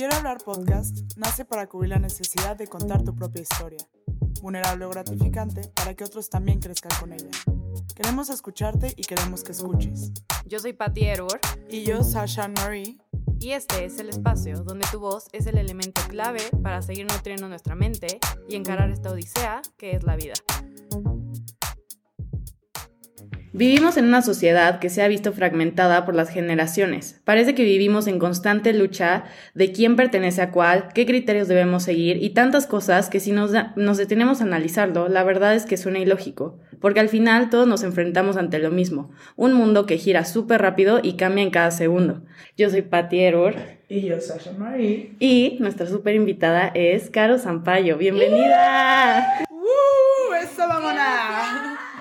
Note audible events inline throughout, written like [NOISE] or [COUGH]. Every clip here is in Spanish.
Quiero hablar podcast nace para cubrir la necesidad de contar tu propia historia, vulnerable o gratificante, para que otros también crezcan con ella. Queremos escucharte y queremos que escuches. Yo soy Patty Erwor Y yo, Sasha Marie, y este es el espacio donde tu voz es el elemento clave para seguir nutriendo nuestra mente y encarar esta odisea que es la vida. Vivimos en una sociedad que se ha visto fragmentada por las generaciones. Parece que vivimos en constante lucha de quién pertenece a cuál, qué criterios debemos seguir y tantas cosas que si nos, da- nos detenemos a analizarlo, la verdad es que suena ilógico, porque al final todos nos enfrentamos ante lo mismo, un mundo que gira súper rápido y cambia en cada segundo. Yo soy Patty Error y yo, Sasha Marie. y nuestra súper invitada es Caro Zampayo. ¡Bienvenida! ¡Uh! ¡Eso, vámonos!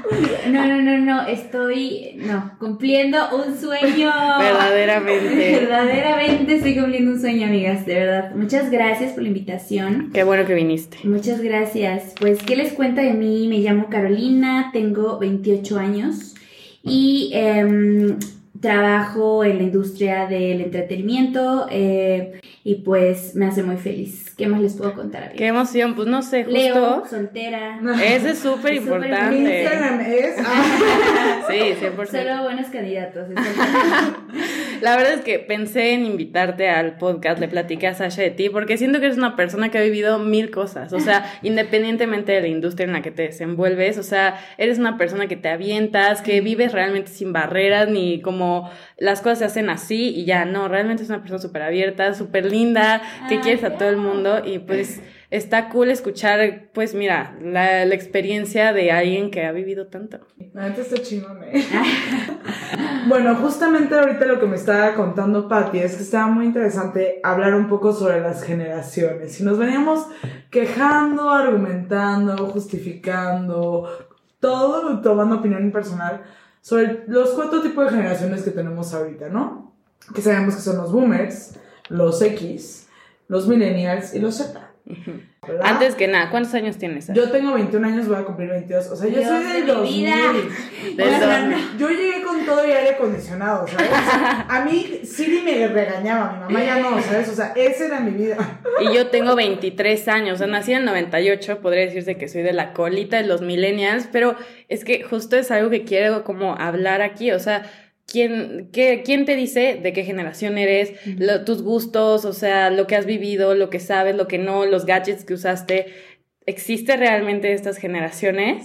[LAUGHS] No, no, no, no, estoy, no, cumpliendo un sueño. [LAUGHS] Verdaderamente. [LAUGHS] Verdaderamente estoy cumpliendo un sueño, amigas, de verdad. Muchas gracias por la invitación. Qué bueno que viniste. Muchas gracias. Pues, ¿qué les cuenta de mí? Me llamo Carolina, tengo 28 años y em, trabajo en la industria del entretenimiento eh, y pues me hace muy feliz. ¿Qué más les puedo contar? amigas? Qué emoción, pues no sé, Leo, justo. soltera. Ese es súper [LAUGHS] Es importante. Instagram es... ah, [LAUGHS] Sí, 100%. Solo buenos candidatos. [LAUGHS] La verdad es que pensé en invitarte al podcast, le platiqué a Sasha de ti, porque siento que eres una persona que ha vivido mil cosas, o sea, [LAUGHS] independientemente de la industria en la que te desenvuelves, o sea, eres una persona que te avientas, que vives realmente sin barreras, ni como las cosas se hacen así y ya, no, realmente es una persona súper abierta, súper linda, que Ay, quieres a todo el mundo y pues [LAUGHS] está cool escuchar, pues mira, la, experiencia de alguien que ha vivido tanto. Neta está chingón, eh. [LAUGHS] bueno, justamente ahorita lo que me estaba contando Patty es que estaba muy interesante hablar un poco sobre las generaciones. Y nos veníamos quejando, argumentando, justificando, todo tomando opinión personal sobre los cuatro tipos de generaciones que tenemos ahorita, ¿no? Que sabemos que son los boomers, los X, los millennials y los Z. ¿verdad? Antes que nada, ¿cuántos años tienes? Yo tengo 21 años, voy a cumplir 22. O sea, yo Dios soy de del mi 2000. vida. Del O sea, 2000. yo llegué con todo y aire acondicionado, ¿sabes? [LAUGHS] A mí Siri me regañaba, mi mamá ya no, ¿sabes? O sea, esa era mi vida. Y yo tengo 23 años, o sea, nací en el 98, podría decirse que soy de la colita de los millennials, pero es que justo es algo que quiero como hablar aquí, o sea, ¿quién, qué, quién te dice de qué generación eres, lo- tus gustos, o sea, lo que has vivido, lo que sabes, lo que no, los gadgets que usaste? ¿Existe realmente estas generaciones?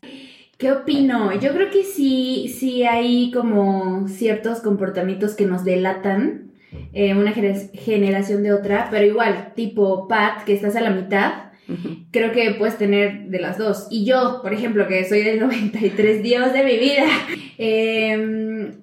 ¿Qué opino? Yo creo que sí, sí hay como ciertos comportamientos que nos delatan eh, una gener- generación de otra, pero igual, tipo Pat, que estás a la mitad, creo que puedes tener de las dos. Y yo, por ejemplo, que soy del 93, [LAUGHS] Dios de mi vida, [LAUGHS] eh,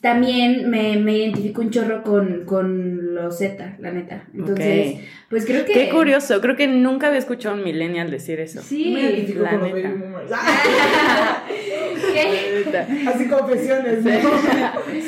también me, me identifico un chorro con, con los Z, la neta. Entonces, pues creo que... Qué curioso, creo que nunca había escuchado a un millennial decir eso. Sí. me identifico la con los neta. baby boomers. [LAUGHS] ¿Qué? Así confesiones, ¿no?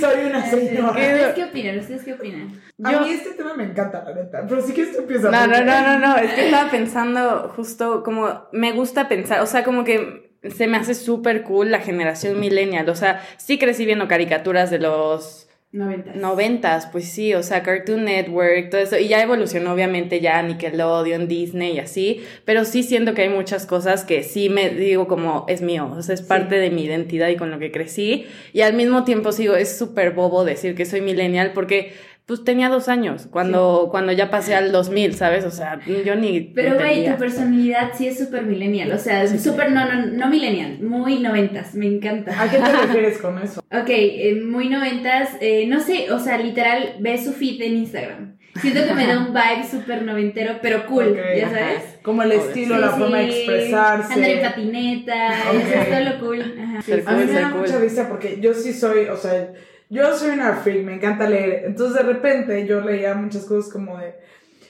Soy una señora. ¿Qué? ¿Ustedes qué opinan? ¿Ustedes qué opinan? A Yo- mí este tema me encanta, la neta. Pero sí que esto empieza No, no, no, no, no, es que estaba pensando justo como, me gusta pensar, o sea, como que se me hace súper cool la generación millennial, o sea, sí crecí viendo caricaturas de los 90. noventas, pues sí, o sea, Cartoon Network, todo eso, y ya evolucionó obviamente ya Nickelodeon, Disney y así, pero sí siento que hay muchas cosas que sí me digo como es mío, o sea, es parte de mi identidad y con lo que crecí, y al mismo tiempo sigo, es súper bobo decir que soy millennial porque... Pues tenía dos años cuando, cuando ya pasé al 2000, ¿sabes? O sea, yo ni. Pero, güey, tu personalidad sí es súper millennial. O sea, súper, no, no, no millennial. Muy noventas. Me encanta. ¿A qué te [LAUGHS] refieres con eso? Ok, eh, muy noventas. eh, no sé, o sea, literal, ves su feed en Instagram. Siento que me da un vibe súper noventero, pero cool, ¿ya sabes? Como el estilo, la forma de expresarse. Andar en patineta, eso es [LAUGHS] todo lo cool. Ajá. A mí me da cool. mucha risa porque yo sí soy, o sea, yo soy una freak, me encanta leer. Entonces de repente yo leía muchas cosas como de,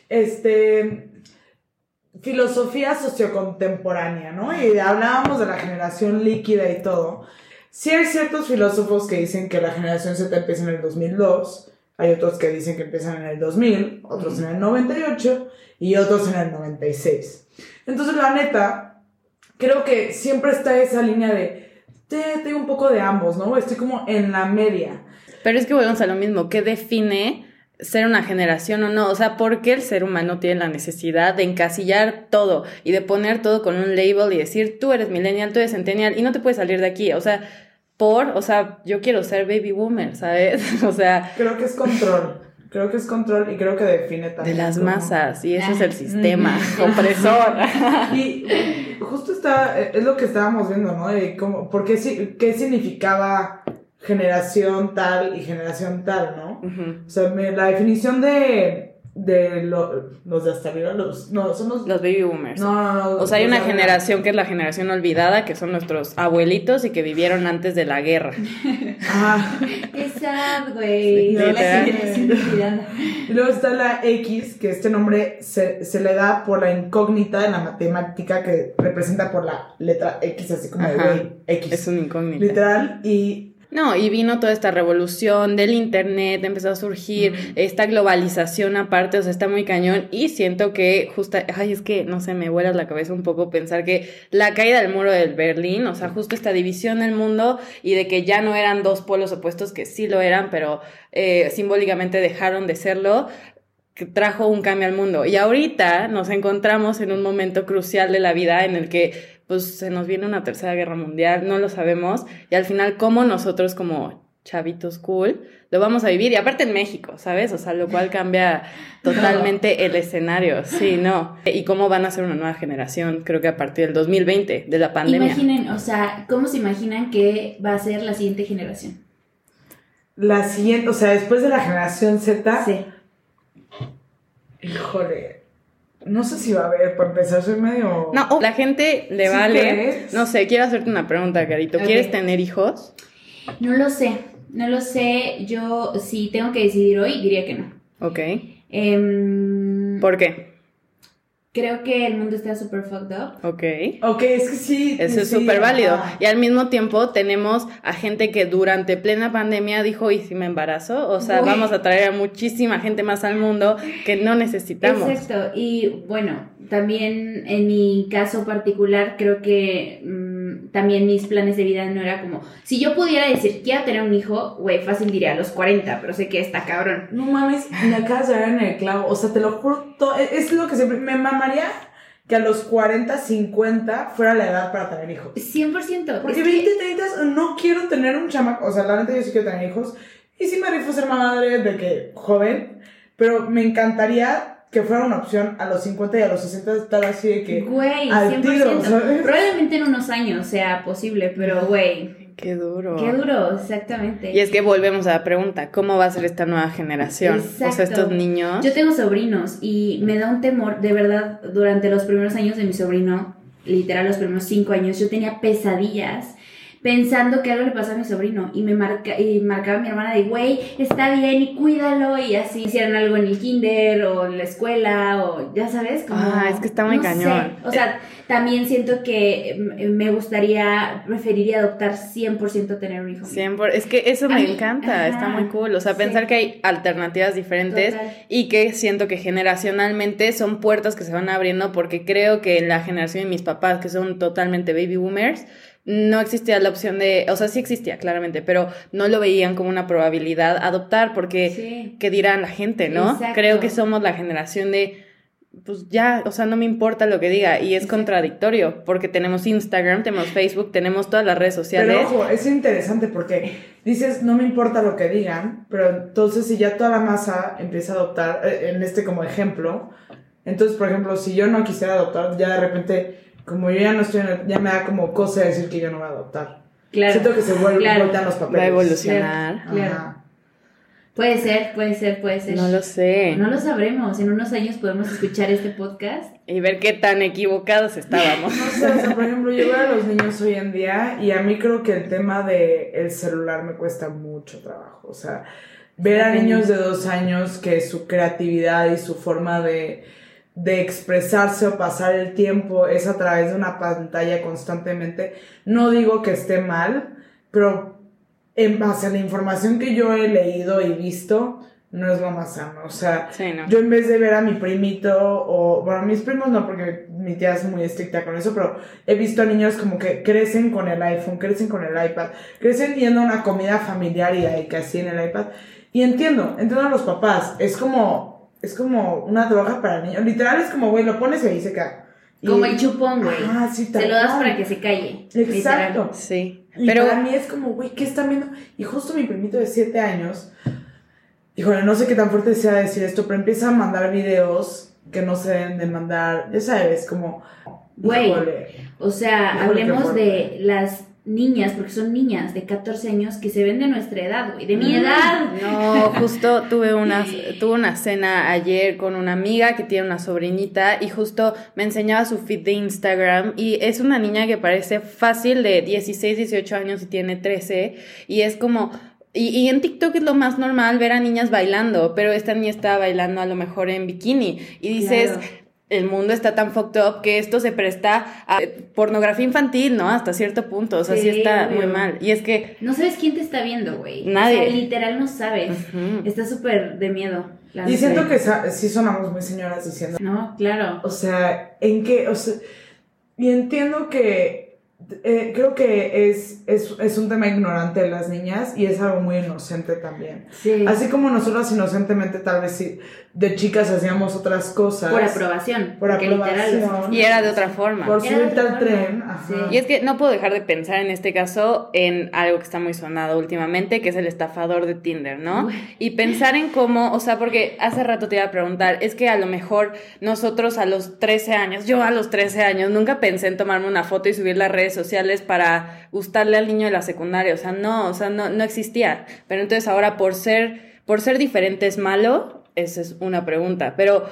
este, filosofía sociocontemporánea, ¿no? Y hablábamos de la generación líquida y todo. Sí hay ciertos filósofos que dicen que la generación Z empieza en el 2002, hay otros que dicen que empiezan en el 2000, otros en el 98 y otros en el 96. Entonces la neta, creo que siempre está esa línea de, "Te- tengo un poco de ambos, ¿no? Estoy como en la media. Pero es que volvemos a lo mismo. ¿Qué define ser una generación o no. O sea, ¿por qué el ser humano tiene la necesidad de encasillar todo y de poner todo con un label y decir, tú eres millennial, tú eres centennial y no te puedes salir de aquí? O sea, por, o sea, yo quiero ser baby boomer, ¿sabes? [LAUGHS] o sea... Creo que es control. Creo que es control y creo que define también. De las masas, y eso es el sistema [LAUGHS] [LAUGHS] opresor. y justo está, es lo que estábamos viendo, ¿no? De cómo, por qué, qué significaba generación tal y generación tal, ¿no? O sea, la definición de de los de hasta arriba, los, no, son los... Los baby boomers. No, no, no. O sea, hay una generación que es la generación olvidada, que son nuestros abuelitos y que vivieron antes de la guerra. [LAUGHS] Ah. Qué sad, güey. y luego está la X, que este nombre se, se, le da por la incógnita en la matemática que representa por la letra X, así como de X. Es un incógnito. Literal, y no, y vino toda esta revolución del internet, empezó a surgir esta globalización aparte, o sea, está muy cañón y siento que justo, ay, es que no sé, me vuela la cabeza un poco pensar que la caída del muro del Berlín, o sea, justo esta división del mundo y de que ya no eran dos polos opuestos, que sí lo eran, pero eh, simbólicamente dejaron de serlo, que trajo un cambio al mundo. Y ahorita nos encontramos en un momento crucial de la vida en el que pues se nos viene una tercera guerra mundial, no lo sabemos, y al final cómo nosotros como chavitos cool lo vamos a vivir, y aparte en México, ¿sabes? O sea, lo cual cambia [LAUGHS] totalmente el escenario, sí, no. Y cómo van a ser una nueva generación, creo que a partir del 2020, de la pandemia. Imaginen, o sea, ¿cómo se imaginan que va a ser la siguiente generación? La siguiente, o sea, después de la generación Z. Sí. Híjole, no sé si va a haber, para empezar, soy medio. No, la gente le vale. No sé, quiero hacerte una pregunta, Carito. ¿Quieres tener hijos? No lo sé, no lo sé. Yo, si tengo que decidir hoy, diría que no. Ok. Em, ¿Por qué? Creo que el mundo está súper fucked up. Ok. Ok, es que sí. Eso es súper válido. Y al mismo tiempo tenemos a gente que durante plena pandemia dijo, ¿y si me embarazo? O sea, vamos a traer a muchísima gente más al mundo que no necesitamos. Exacto. Y bueno, también en mi caso particular, creo que mm, también mis planes de vida no era como, si yo pudiera decir, quiero tener un hijo, güey, fácil diría a los 40, pero sé que está cabrón. No mames, me acabas de ver en el clavo, o sea, te lo juro, e, es lo que siempre, me mamaría que a los 40, 50 fuera la edad para tener hijos. 100%. Porque 20, 30 no quiero tener un chamaco, o sea, la neta yo sí quiero tener hijos, y sí me rifo ser madre de que joven, pero me encantaría que fuera una opción a los 50 y a los 60 estar así de que güey, al tiro, Probablemente en unos años sea posible, pero güey. Qué duro. Qué duro, exactamente. Y es que volvemos a la pregunta, ¿cómo va a ser esta nueva generación? Exacto. O sea, estos niños. Yo tengo sobrinos y me da un temor, de verdad, durante los primeros años de mi sobrino, literal los primeros cinco años, yo tenía pesadillas pensando que algo le pasó a mi sobrino y me marca, y marcaba a mi hermana de, güey, está bien y cuídalo y así hicieran algo en el kinder o en la escuela o ya sabes, como... Ah, es que está muy cañón. O sea, también siento que me gustaría, preferiría adoptar 100% tener un hijo. 100%, es que eso me encanta, está muy cool, o sea, pensar que hay alternativas diferentes y que siento que generacionalmente son puertas que se van abriendo porque creo que en la generación de mis papás, que son totalmente baby boomers, no existía la opción de, o sea, sí existía claramente, pero no lo veían como una probabilidad adoptar porque, ¿qué dirán la gente, no? Creo que somos la generación de, pues ya, o sea, no me importa lo que diga y es contradictorio porque tenemos Instagram, tenemos Facebook, tenemos todas las redes sociales. Pero ojo, es interesante porque dices, no me importa lo que digan, pero entonces si ya toda la masa empieza a adoptar, eh, en este como ejemplo, entonces, por ejemplo, si yo no quisiera adoptar, ya de repente como yo ya no estoy en el, ya me da como cosa decir que yo no voy a adoptar. Claro. Siento que se vuelven los papeles. Va a evolucionar. Claro. Puede ser, puede ser, puede ser. No lo sé. No lo sabremos. En unos años podemos escuchar este podcast. Y ver qué tan equivocados estábamos. no sé, o sea, por ejemplo, yo veo a los niños hoy en día y a mí creo que el tema del el celular me cuesta mucho trabajo. O sea, ver a niños de dos años que su creatividad y su forma de de expresarse o pasar el tiempo es a través de una pantalla constantemente. No digo que esté mal, pero en base a la información que yo he leído y visto, no es lo más sano. O sea, yo en vez de ver a mi primito o, bueno, mis primos no, porque mi tía es muy estricta con eso, pero he visto a niños como que crecen con el iPhone, crecen con el iPad, crecen viendo una comida familiar y ahí casi en el iPad. Y entiendo, entiendo a los papás. Es como, es como una droga para niños. Literal es como, güey, lo pones y ahí se cae. Y- Como el chupón, güey. Ah, sí, tal Se lo das para que se calle. Exacto. literal. Sí. Y Pero para mí es como, güey, ¿qué están viendo? Y justo mi primito de 7 años, híjole, no sé qué tan fuerte sea decir esto, pero empieza a mandar videos que no se deben de mandar, ya sabes, como, Güey. O sea, Híjole, hablemos de las niñas, porque son niñas de 14 años que se ven de nuestra edad, güey. De mi Mm. edad. No, [LAUGHS] justo tuve una, tuve una cena ayer con una amiga que tiene una sobrinita y justo me enseñaba su feed de Instagram y es una niña que parece fácil de 16, 18 años y tiene 13 y es como... Y, y en TikTok es lo más normal ver a niñas bailando, pero esta niña está bailando a lo mejor en bikini y dices, Claro. El mundo está tan fucked up que esto se presta a pornografía infantil, ¿no? Hasta cierto punto, o sea, sí, Sí, está obvio. muy mal. Y es que... No sabes quién te está viendo, güey. Nadie. O sea, literal no sabes. Está súper de miedo. la Y siento que sí sonamos muy señoras diciendo, No, claro. o sea, en qué, o sea, y entiendo que, eh, creo que es, es, es un tema ignorante de las niñas y es algo muy inocente también. Sí. Así como nosotros inocentemente tal vez sí, de chicas hacíamos otras cosas. Por aprobación. Por aprobación. literal. Y era de otra forma. Por subirte al tren. Ajá. Sí. Y es que no puedo dejar de pensar en este caso en algo que está muy sonado últimamente, que es el estafador de Tinder, ¿no? Uy. Y pensar en cómo, o sea, porque hace rato te iba a preguntar, es que a lo mejor nosotros a los 13 años, yo a los 13 años, nunca pensé en tomarme una foto y subirla a redes sociales para gustarle al niño de la secundaria, o sea, no, o sea, no, no existía. Pero entonces ahora por ser, por ser diferente es malo, esa es una pregunta, pero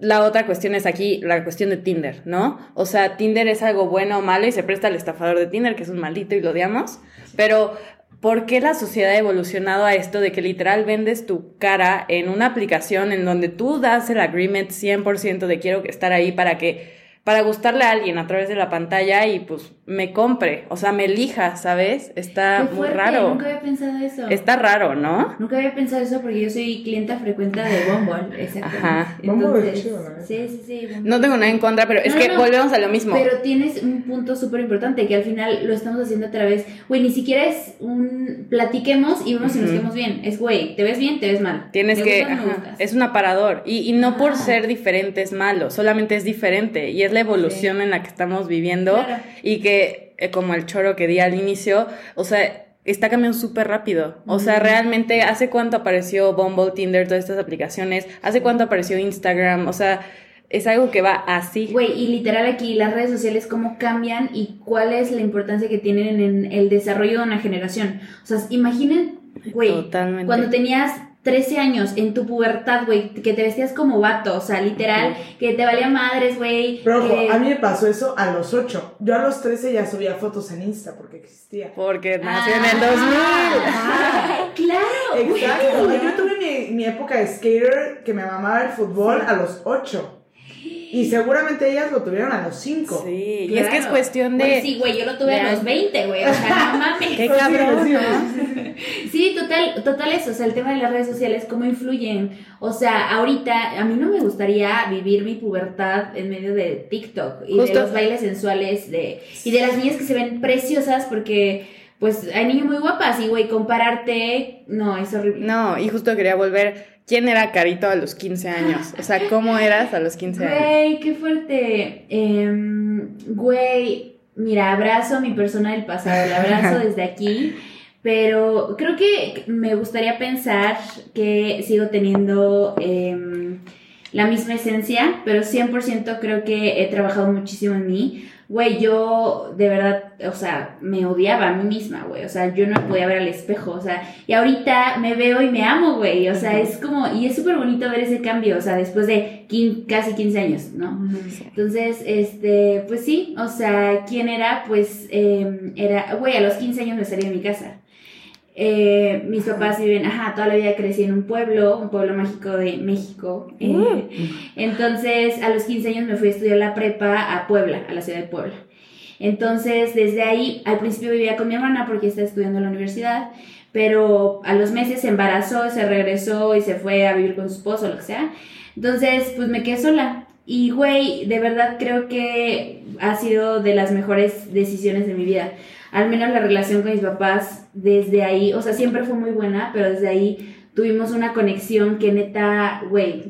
la otra cuestión es aquí la cuestión de Tinder, ¿no? O sea, Tinder es algo bueno o malo y se presta al estafador de Tinder, que es un maldito y lo odiamos, pero ¿por qué la sociedad ha evolucionado a esto de que literal vendes tu cara en una aplicación en donde tú das el agreement 100% de quiero estar ahí para que para gustarle a alguien a través de la pantalla y pues me compre, o sea, me elija, ¿sabes? Está Qué muy raro. Nunca había pensado eso. Está raro, ¿no? Nunca había pensado eso porque yo soy clienta frecuente de Bumble, exactamente. Ajá. Bumble es Entonces, chido, ¿no? sí, sí, sí. Bumble. No tengo nada en contra, pero es No, que no, volvemos a lo mismo. Pero tienes un punto súper importante que al final lo estamos haciendo a través, güey, ni siquiera es un platiquemos y vemos si nos quedamos bien. Es, güey, te ves bien, te ves mal. Tienes que, ajá, es un aparador y, y no por ser diferente es malo, solamente es diferente y es la evolución Sí. en la que estamos viviendo Claro. y que eh, como el choro que di al inicio, o sea, está cambiando súper rápido. O sea, realmente, ¿hace cuánto apareció Bumble, Tinder, todas estas aplicaciones? ¿Hace cuánto apareció Instagram? O sea, es algo que va así. Güey, y literal aquí las redes sociales cómo cambian y cuál es la importancia que tienen en el desarrollo de una generación. O sea, imaginen, güey, cuando tenías 13 años en tu pubertad, güey, que te vestías como vato, o sea, literal, que te valía madres, güey. Pero ojo, que- a mí me pasó eso a los 8. Yo a los 13 ya subía fotos en Insta porque existía. Porque nació en Ah, el 2000. ah, claro. güey. Exacto. Yo tuve mi, mi época de skater que me mamaba el fútbol a los 8. Y seguramente ellas lo tuvieron a los 5. Sí, y es que es Claro. cuestión de... Güey, sí, güey, yo lo tuve de a los años. 20, güey, o sea, no [LAUGHS] mames. Qué cabrón, ¿no? Sí, total, total eso, o sea, el tema de las redes sociales, cómo influyen. O sea, ahorita a mí no me gustaría vivir mi pubertad en medio de TikTok y de Justo. los bailes sensuales de y de las niñas que se ven preciosas porque pues hay niñas muy guapas y güey, compararte, no, es horrible. No, y justo quería volver. ¿Quién era Carito a los 15 años? O sea, ¿cómo eras a los 15 años? Güey, qué fuerte. Em, güey, mira, abrazo a mi persona del pasado, la abrazo desde aquí. Pero creo que me gustaría pensar que sigo teniendo em, la misma esencia, pero 100% creo que he trabajado muchísimo en mí. Güey, yo de verdad, o sea, me odiaba a mí misma, güey. O sea, yo no me podía ver al espejo, o sea, y ahorita me veo y me amo, güey. O sea, es como, y es súper bonito ver ese cambio, o sea, después de quin- casi 15 años, ¿no? Entonces, este, pues sí, o sea, ¿quién era? Pues em, era, güey, a los 15 años me salí de mi casa. Eh, mis papás viven, ajá, toda la vida crecí en un pueblo, un pueblo mágico de México. Eh, entonces, a los 15 años me fui a estudiar la prepa a Puebla, a la ciudad de Puebla. Entonces, desde ahí, al principio vivía con mi hermana porque está estudiando en la universidad, pero a los meses se embarazó, se regresó y se fue a vivir con su esposo, lo que sea. Entonces, pues me quedé sola. Y, güey, de verdad creo que ha sido de las mejores decisiones de mi vida. Al menos la relación con mis papás desde ahí, o sea, siempre fue muy buena, pero desde ahí tuvimos una conexión que neta, güey,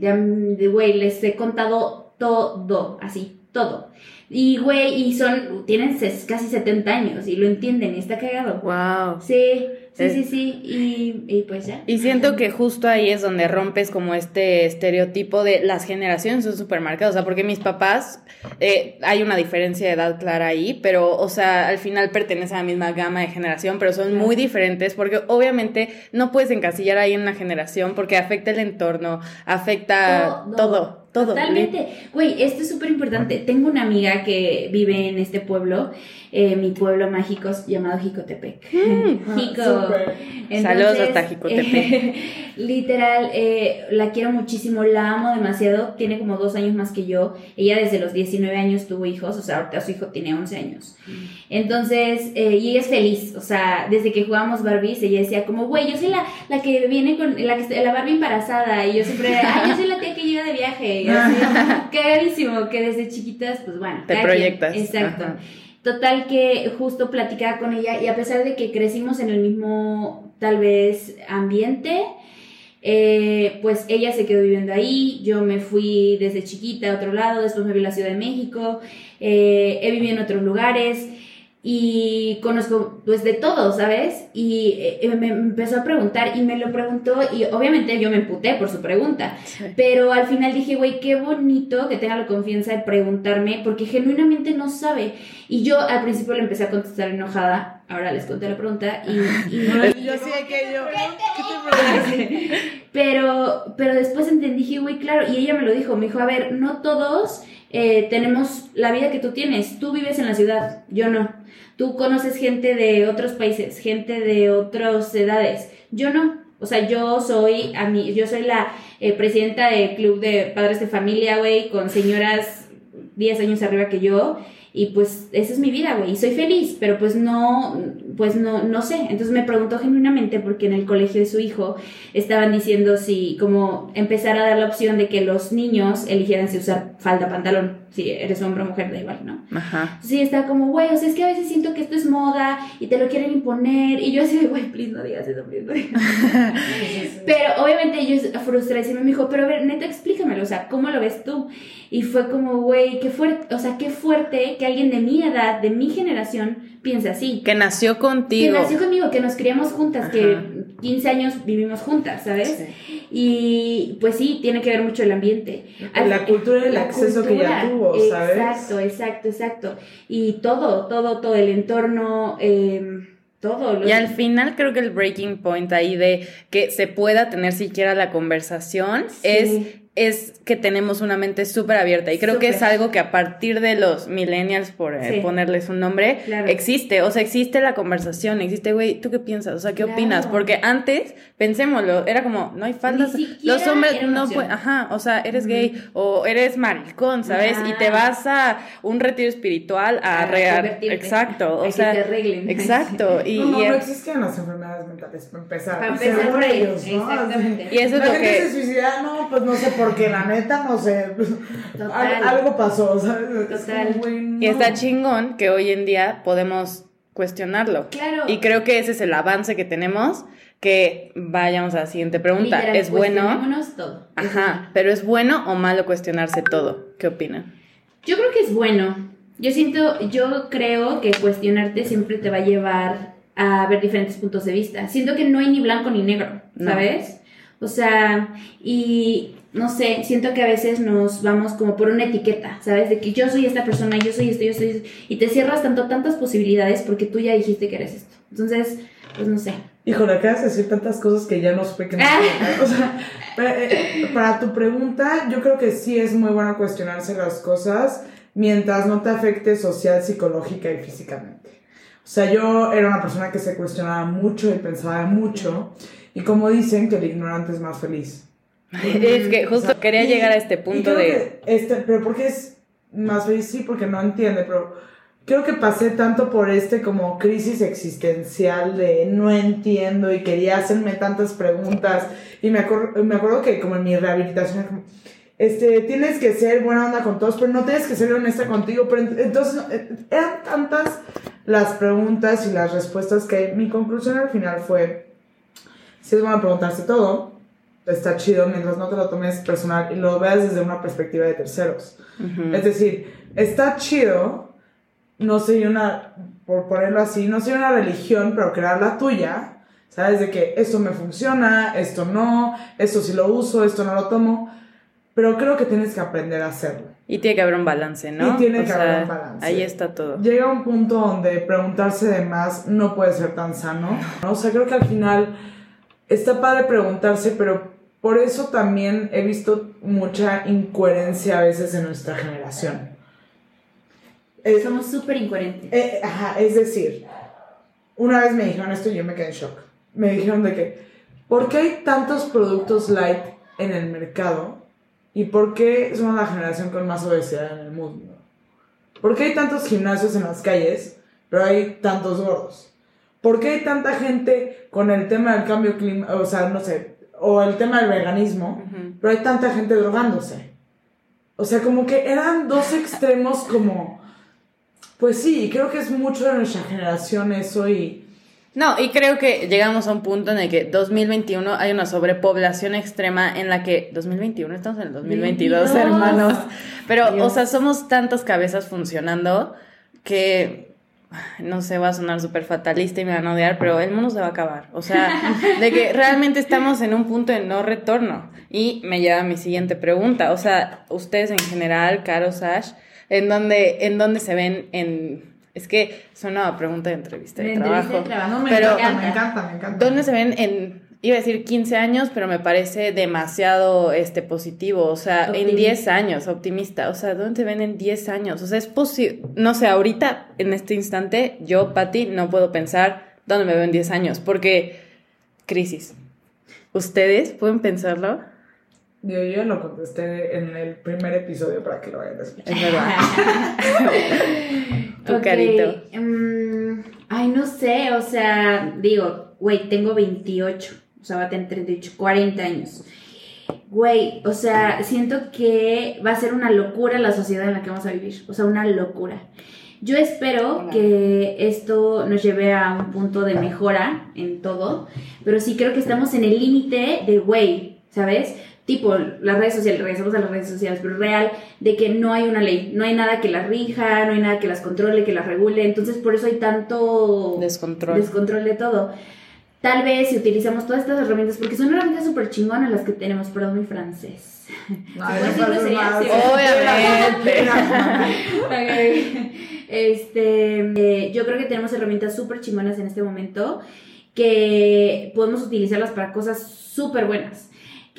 güey, les he contado todo, así, todo. Y, güey, y son, tienen casi 70 años y lo entienden y está cagado. Wow. Sí, sí, sí, sí, y, y pues ya. Y siento que justo ahí es donde rompes como este estereotipo de las generaciones son súper marcadas. O sea, porque mis papás, eh, hay una diferencia de edad clara ahí, pero, o sea, al final pertenecen a la misma gama de generación, pero son muy diferentes porque obviamente no puedes encasillar ahí en una generación porque afecta el entorno, afecta todo, todo. Totalmente. Güey, esto es súper importante. Tengo una amiga que vive en este pueblo, eh, mi pueblo mágico llamado Jicotepec. [LAUGHS] Jico. Súper. Saludos hasta Jicotepec. eh, [LAUGHS] literal, eh, la quiero muchísimo, la amo demasiado. Tiene como dos años más que yo. Ella desde los 19 años tuvo hijos, o sea, ahorita su hijo tiene 11 años. Entonces, eh, y ella es feliz, o sea, desde que jugábamos Barbies, ella decía como, güey, yo soy la, la que viene con, la, que, la Barbie embarazada, y yo siempre, ay, yo soy la tía que llega de viaje, y así, [LAUGHS] que desde chiquitas, pues bueno. Te cada quien. proyectas. Exacto. Ajá. Total que justo platicaba con ella y a pesar de que crecimos en el mismo, tal vez, ambiente, eh, pues ella se quedó viviendo ahí, yo me fui desde chiquita a otro lado, después me vi a la Ciudad de México, eh, he vivido en otros lugares y conozco pues de todo, ¿sabes? Y eh, me empezó a preguntar y me lo preguntó y obviamente yo me emputé por su pregunta, pero al final dije, güey, qué bonito que tenga la confianza de preguntarme porque genuinamente no sabe. Y yo al principio le empecé a contestar enojada, ahora les conté la pregunta y... y- [LAUGHS] Yo sí que yo. ¿Qué te preguntas? [LAUGHS] pero, pero después entendí, dije, güey, claro, y ella me lo dijo, me dijo, a ver, no todos eh, tenemos la vida que tú tienes, tú vives en la ciudad, yo no. Tú conoces gente de otros países, gente de otras edades, yo no. O sea, yo soy, a mí, yo soy la eh, presidenta del club de padres de familia, güey, con señoras 10 años arriba que yo. Y pues esa es mi vida, güey, y soy feliz, pero pues no, pues no, no sé. Entonces me preguntó genuinamente porque en el colegio de su hijo estaban diciendo si como empezar a dar la opción de que los niños eligieran si usar falda, pantalón, si eres hombre o mujer, da igual, ¿no? Ajá. Sí, está como, güey, o sea, es que a veces siento que esto es moda y te lo quieren imponer. Y yo así de, güey, please, no digas eso, please, no digas [LAUGHS] Pero obviamente ellos frustradísimos me dijo, pero a ver, neta, explícamelo, o sea, ¿cómo lo ves tú? Y fue como, güey, qué fuerte, o sea, qué fuerte que alguien de mi edad, de mi generación, piense así. Que nació Que contigo. nació conmigo, que nos criamos juntas, Ajá. que 15 años vivimos juntas, ¿sabes? Y pues sí, tiene que ver mucho el ambiente. Al- La cultura el la acceso que ya tuvo, ¿sabes? Exacto, exacto, exacto. Y todo, todo, todo, el entorno, eh, todo. lo- Y al final creo que el breaking point ahí de que se pueda tener siquiera la conversación Sí. es, es que tenemos una mente súper abierta. Y creo que es algo que a partir de los millennials, por eh, Sí. ponerles un nombre, Claro. existe. O sea, existe la conversación, existe, güey, ¿tú qué piensas? O sea, ¿qué Claro. opinas? Porque antes, pensémoslo, era como, no hay siquiera Los hombres no pueden, ajá, o sea, eres gay o eres maricón, ¿sabes? Y te vas a un retiro espiritual a, A rear. Exacto, A o que sea, te arreglen. [LAUGHS] exacto. Y, no, no, y no es- existían las enfermedades mentales, para empezar. Para empezar por ellos, ¿no? exactamente. Y eso es la lo gente que- se suicida, no, pues no sé por qué, la neta, no sé. Total. Al- algo pasó, ¿sabes? Es Total. como, güey, no. Y está chingón que hoy en día podemos cuestionarlo. Claro. Y creo que ese es el avance que tenemos. Que vayamos a la siguiente pregunta. Literal, ¿Es bueno? cuestionémonos todo. Ajá, pero ¿es bueno o malo cuestionarse todo? ¿Qué opinan? Yo creo que es bueno. Yo siento, yo creo que cuestionarte siempre te va a llevar a ver diferentes puntos de vista. Siento que no hay ni blanco ni negro, No. ¿sabes? O sea, y no sé, siento que a veces nos vamos como por una etiqueta, ¿sabes? De que yo soy esta persona, yo soy esto, yo soy esto, y te cierras tanto tantas posibilidades porque tú ya dijiste que eres esto. Entonces, pues no sé. Híjole, acabas de decir tantas cosas que ya no supe que no [LAUGHS] sabía. O sea, para, eh, para tu pregunta, yo creo que sí es muy bueno cuestionarse las cosas mientras no te afecte social, psicológica y físicamente. O sea, yo era una persona que se cuestionaba mucho y pensaba mucho. Y como dicen, que el ignorante es más feliz. Es que justo O sea, quería y- llegar a este punto de... este, pero ¿por qué es más feliz? Sí, porque no entiende, pero creo que pasé tanto por este como crisis existencial de no entiendo y quería hacerme tantas preguntas y me, acor- me acuerdo que como en mi rehabilitación como, este, tienes que ser buena onda con todos, pero no tienes que ser honesta contigo, pero entonces eh, eran tantas las preguntas y las respuestas que mi conclusión al final fue, si es bueno preguntarse todo, está chido mientras no te lo tomes personal y lo veas desde una perspectiva de terceros. Es decir, está chido, no soy una, por ponerlo así, no soy una religión, pero crear la tuya, ¿sabes? De que esto me funciona, esto no, esto sí lo uso, esto no lo tomo, pero creo que tienes que aprender a hacerlo. Y tiene que haber un balance, ¿no? Y tiene O que sea, haber un balance. Ahí está todo. Llega un punto donde preguntarse de más no puede ser tan sano. ¿no? O sea, creo que al final está padre preguntarse, pero por eso también he visto mucha incoherencia a veces en nuestra generación. Eh, Somos súper incoherentes. eh, ajá, es decir, una vez me dijeron esto y yo me quedé en shock. Me dijeron de que, ¿por qué hay tantos productos light en el mercado? ¿Y por qué somos la generación con más obesidad en el mundo? ¿Por qué hay tantos gimnasios en las calles, pero hay tantos gordos? ¿Por qué hay tanta gente con el tema del cambio climático, o sea, no sé, o el tema del veganismo, Ujú. pero hay tanta gente drogándose? O sea, como que eran dos extremos como... Pues sí, creo que es mucho de nuestra generación eso y... No, y creo que llegamos a un punto en el que 2021 hay una sobrepoblación extrema en la que 2021 estamos en el 2022, 22. hermanos. Pero, Dios. o sea, somos tantas cabezas funcionando que no sé, va a sonar súper fatalista y me van a odiar, pero el mundo se va a acabar. O sea, de que realmente estamos en un punto de no retorno. Y me lleva a mi siguiente pregunta. O sea, ustedes en general, Caro, Sash, ¿en dónde, en dónde se ven en... Es que es una pregunta de entrevista de De entrevista trabajo. de trabajo. No, me Pero- encanta, me encanta, me encanta. ¿Dónde se ven en, iba a decir 15 años, pero me parece demasiado este, positivo, o sea, en Optimista. 10 años, optimista, o sea, ¿dónde se ven en 10 años? O sea, es posible, no sé, ahorita, en este instante, yo, Patti, no puedo pensar dónde me veo en 10 años, porque crisis. ¿Ustedes pueden pensarlo? Yo, yo lo contesté en el primer episodio para que lo vayan a escuchar. Es verdad. [LAUGHS] Tu Ok, carito. mm, ay, no sé, o sea, digo, güey, tengo 28, o sea, va a tener 38, 40 años. Güey, o sea, siento que va a ser una locura la sociedad en la que vamos a vivir, o sea, una locura. Yo espero Hola. que esto nos lleve a un punto de mejora en todo, pero sí creo que estamos en el límite de, güey, ¿sabes? Tipo, las redes sociales, regresamos a las redes sociales, pero real, de que no hay una ley, no hay nada que las rija, no hay nada que las controle, que las regule, entonces por eso hay tanto Descontrol. descontrol de todo. Tal vez si utilizamos todas estas herramientas, porque son herramientas súper chingonas las que tenemos, perdón mi francés. No. Obviamente. [LAUGHS] este, eh, yo creo que tenemos herramientas súper chingonas en este momento que podemos utilizarlas para cosas súper buenas.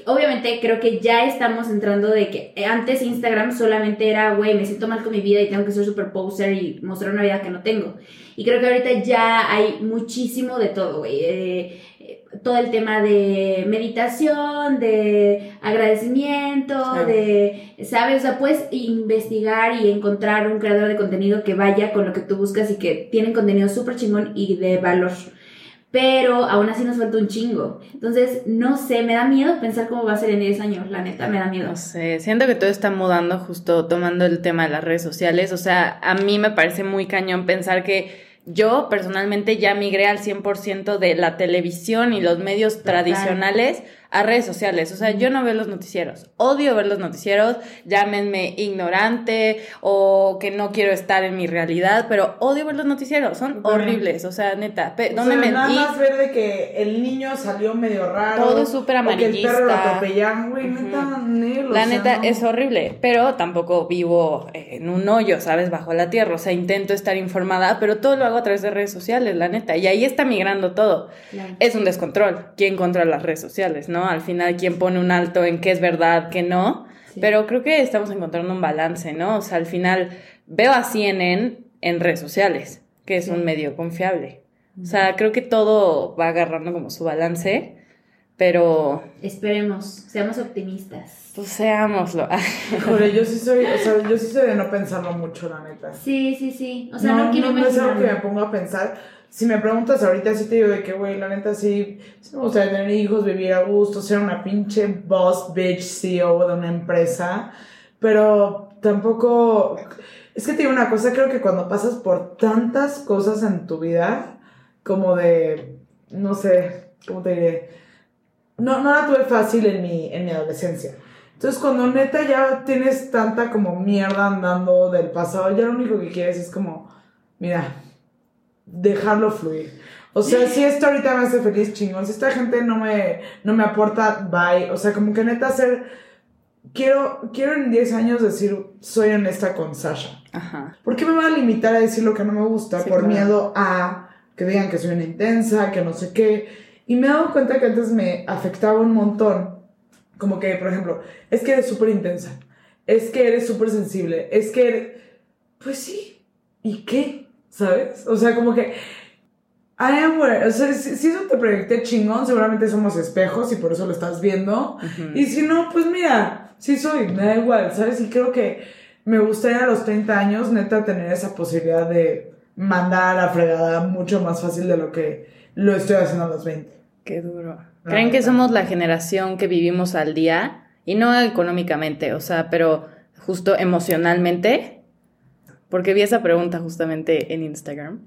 Obviamente creo que ya estamos entrando de que antes Instagram solamente era, güey, me siento mal con mi vida y tengo que ser súper poser y mostrar una vida que no tengo. Y creo que ahorita ya hay muchísimo de todo, güey. Eh, eh, todo el tema de meditación, de agradecimiento, de, ¿sabes? O sea, puedes investigar y encontrar un creador de contenido que vaya con lo que tú buscas y que tienen contenido súper chingón y de valor. Pero aún así nos falta un chingo. Entonces, no sé, me da miedo pensar cómo va a ser en 10 años, la neta, me da miedo. No sé, siento que todo está mudando justo tomando el tema de las redes sociales. O sea, a mí me parece muy cañón pensar que yo personalmente ya migré al 100% de la televisión y los medios Total. tradicionales a redes sociales. O sea, yo no veo los noticieros. Odio ver los noticieros. Llámenme ignorante o que no quiero estar en mi realidad, pero odio ver los noticieros. Son Bueno. horribles. O sea, neta. pe- O ¿Dónde sea, me nada más ver de que el niño salió medio raro. Todo súper o que el perro lo amarillista. atropellaron, güey, Ujú. neta, Nel, o La sea, neta no. es horrible, pero tampoco vivo eh, en un hoyo, ¿sabes? Bajo la tierra. O sea, intento estar informada, pero todo lo hago a través de redes sociales, la neta. Y ahí está migrando todo. Claro. Es un descontrol. ¿Quién controla las redes sociales, no? Al final, ¿quién pone un alto en qué es verdad, qué no? Sí. Pero creo que estamos encontrando un balance, ¿no? O sea, al final veo a CNN en redes sociales, que es Sí. un medio confiable. O sea, creo que todo va agarrando como su balance, pero Esperemos, seamos optimistas. pues seámoslo. [LAUGHS] Híjole, yo sí soy, o sea, yo sí soy de no pensarlo mucho, la neta. Sí, sí, sí. O sea, no, quiero no, no es algo que me ponga a pensar. Si me preguntas ahorita, sí te digo de que, güey, la neta sí, me gustaría tener hijos, vivir a gusto, ser una pinche boss bitch CEO de una empresa, pero tampoco... Es que te digo una cosa, creo que cuando pasas por tantas cosas en tu vida, como de, no sé, ¿cómo te diré? no, no la tuve fácil en mi, en mi adolescencia. Entonces, cuando neta ya tienes tanta como mierda andando del pasado, ya lo único que quieres es como, mira, dejarlo fluir. O sea, si esto ahorita me hace feliz, chingón. Si esta gente no me, no me aporta, bye. O sea, como que neta hacer... Quiero, quiero en 10 años decir, soy honesta con Sasha. Ajá. ¿Por qué me voy a limitar a decir lo que no me gusta? Sí, por claro. miedo a que digan que soy una intensa, que no sé qué. Y me he dado cuenta que antes me afectaba un montón. Como que, por ejemplo, es que eres súper intensa. Es que eres súper sensible. Es que eres... Pues sí. ¿Y qué? ¿Sabes? O sea, como que... I am where- O sea, si, si eso te proyecté chingón, seguramente somos espejos y por eso lo estás viendo. Y si no, pues mira, sí soy, me da igual, ¿sabes? Y creo que me gustaría a los 30 años, neta, tener esa posibilidad de mandar a la fregada mucho más fácil de lo que lo estoy haciendo a los 20. Qué duro. ¿Creen que somos la generación que vivimos al día? Y no económicamente, o sea, pero justo emocionalmente. Porque vi esa pregunta justamente en Instagram.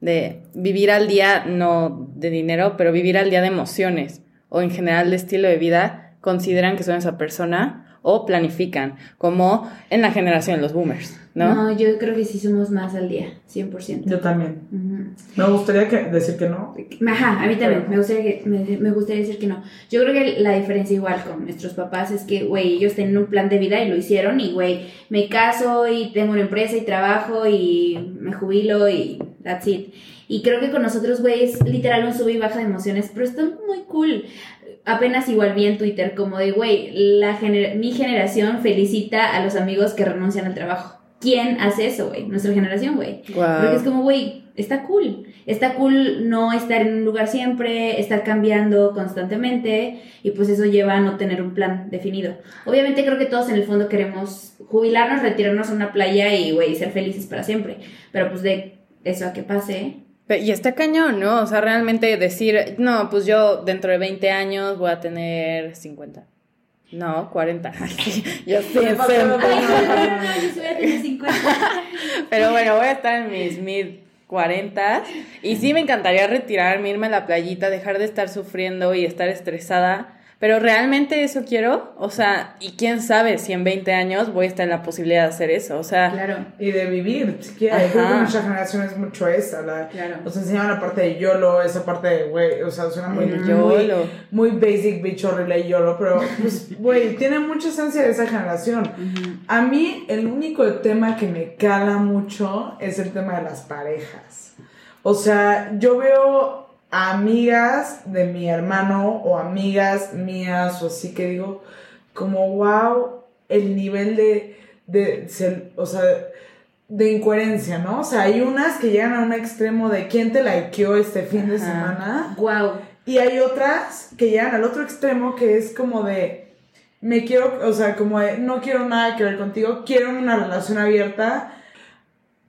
De vivir al día, no de dinero, pero vivir al día de emociones. O en general de estilo de vida, consideran que son esa persona o planifican, como en la generación de los boomers, ¿no? No, yo creo que sí somos más al día, 100%. Yo también. Ujú. Me gustaría que, decir que no. Ajá, a mí también, me gustaría, que- me, me gustaría decir que no. Yo creo que la diferencia igual con nuestros papás es que, güey, ellos tienen un plan de vida y lo hicieron y, güey, me caso y tengo una empresa y trabajo y me jubilo y that's it. Y creo que con nosotros, güey, es literal un sube y baja de emociones, pero está muy cool. Apenas igual vi en Twitter como de, güey, la gener- mi generación felicita a los amigos que renuncian al trabajo. ¿Quién hace eso, güey? Nuestra generación, güey. Porque es como, güey, está cool. Está cool no estar en un lugar siempre, estar cambiando constantemente y pues eso lleva a no tener un plan definido. Obviamente creo que todos en el fondo queremos jubilarnos, retirarnos a una playa y, güey, ser felices para siempre. Pero pues de eso a que pase. Y está cañón, ¿no? O sea, realmente decir, no, pues yo dentro de 20 años voy a tener 50. No, 40. Ay, [LAUGHS] sí, yo Ay, mismo. no, no, no, yo soy a tener 50. Pero bueno, voy a estar en mis mid 40 y sí me encantaría retirarme, irme a la playita, dejar de estar sufriendo y estar estresada. Pero realmente eso quiero, o sea, y quién sabe si en 20 años voy a estar en la posibilidad de hacer eso, o sea, Claro. Y de vivir, siquiera. Yo creo que Ajá. nuestra generación es mucho esa. La, Claro. Nos enseñaban la parte de YOLO, esa parte de, güey, o sea, suena muy, muy, YOLO. muy basic, bicho, horrible YOLO, pero, pues, [LAUGHS] güey, tiene mucha esencia de esa generación. A mí, el único tema que me cala mucho es el tema de las parejas. O sea, yo veo a amigas de mi hermano o amigas mías o así que digo, como, wow, el nivel de, de, o sea, de incoherencia, ¿no? O sea, hay unas que llegan a un extremo de quién te likeó este fin de semana. Wow. Y hay otras que llegan al otro extremo que es como de, me quiero, o sea, como de, no quiero nada que ver contigo, quiero una relación abierta.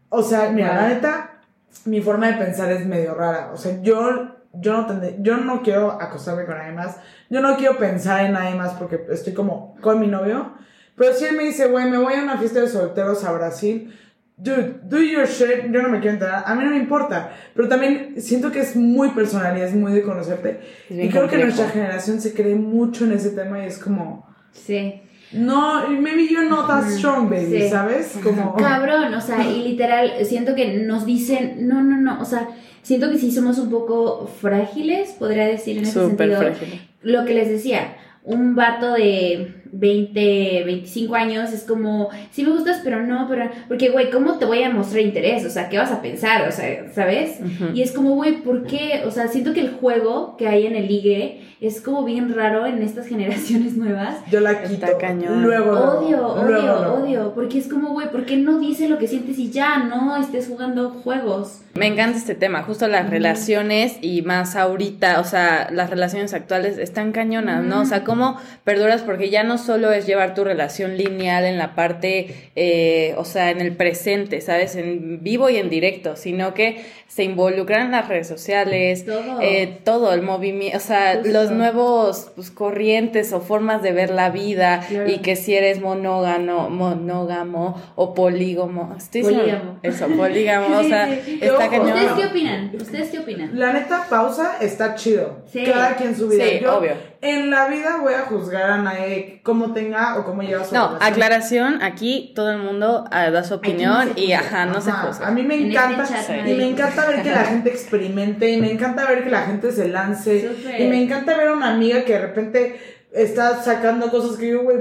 O sea, mira, la neta, mi forma de pensar es medio rara. O sea, yo, yo, no tendré- yo no quiero acostarme con nadie más. Yo no quiero pensar en nadie más porque estoy como con mi novio. Pero si él me dice, güey, me voy a una fiesta de solteros a Brasil. Dude, do your shit, yo no me quiero enterar, a mí no me importa, pero también siento que es muy personal y es muy de conocerte. Y creo que complejo. nuestra generación se cree mucho en ese tema y es como, Sí. no, maybe you're not that strong, baby, Sí. ¿sabes? Como, Cabrón, o sea, y literal, siento que nos dicen, no, no, no, o sea, siento que sí somos un poco frágiles, podría decir en ese súper sentido. frágil. Lo que les decía, un vato de 20, 25 años es como, sí me gustas, pero no, pero, porque, güey, ¿cómo te voy a mostrar interés? O sea, ¿qué vas a pensar? O sea, ¿sabes? Y es como, güey, ¿por qué? O sea, siento que el juego que hay en el ligue es como bien raro en estas [LAUGHS] generaciones nuevas. yo la Está quito. cañón. Luego, Odio, luego, odio, luego. odio, porque es como, güey, ¿por qué no dice lo que sientes y ya no estés jugando juegos? Me encanta este tema, justo las relaciones y más ahorita, o sea, las relaciones actuales están cañonas, ¿no? O sea, cómo perduras porque ya no solo es llevar tu relación lineal en la parte, eh, o sea, en el presente, ¿sabes? En vivo y en directo, sino que se involucran las redes sociales, Todo. eh, todo el movimiento, o sea, Justo. los nuevos pues, corrientes o formas de ver la vida Claro. y que si eres monógamo, monógamo o polígamo, estoy Polígamo. eso, polígamo, o Sí, sea, sí. está Ojo, cañón. ¿Ustedes qué opinan? ¿Ustedes qué opinan? La neta, pausa está chido. Sí. Cada quien su vida. Sí, yo, obvio. En la vida voy a juzgar a nadie cómo tenga o cómo lleva su No, relación. aclaración, aquí todo el mundo ah, da su opinión y ajá, no se juzga. A mí me este encanta, y me encanta ver que la gente experimente, y me encanta ver que la gente se lance, y me encanta ver a una amiga que de repente está sacando cosas que yo, güey,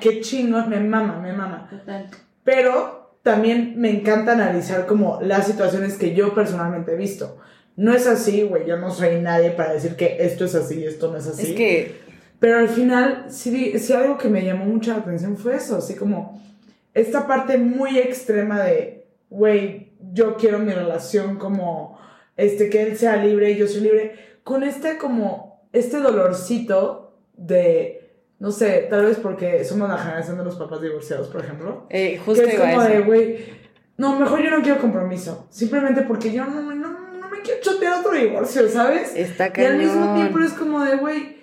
qué chingón, me mama, me mama. Total. Pero también me encanta analizar como las situaciones que yo personalmente he visto. No es así, güey, yo no soy nadie para decir que esto es así y esto no es así. Es que Pero al final, sí, sí algo que me llamó mucho la atención fue eso, así como esta parte muy extrema de, güey, yo quiero mi relación como, este, que él sea libre y yo soy libre, con este como, este dolorcito de, no sé, tal vez porque somos la generación de los papás divorciados, por ejemplo. eh, justo que es como de, güey, no, mejor yo no quiero compromiso, simplemente porque yo no, no, quiero chotear otro divorcio, ¿sabes? Está Y al mismo cañón. tiempo es como de, güey,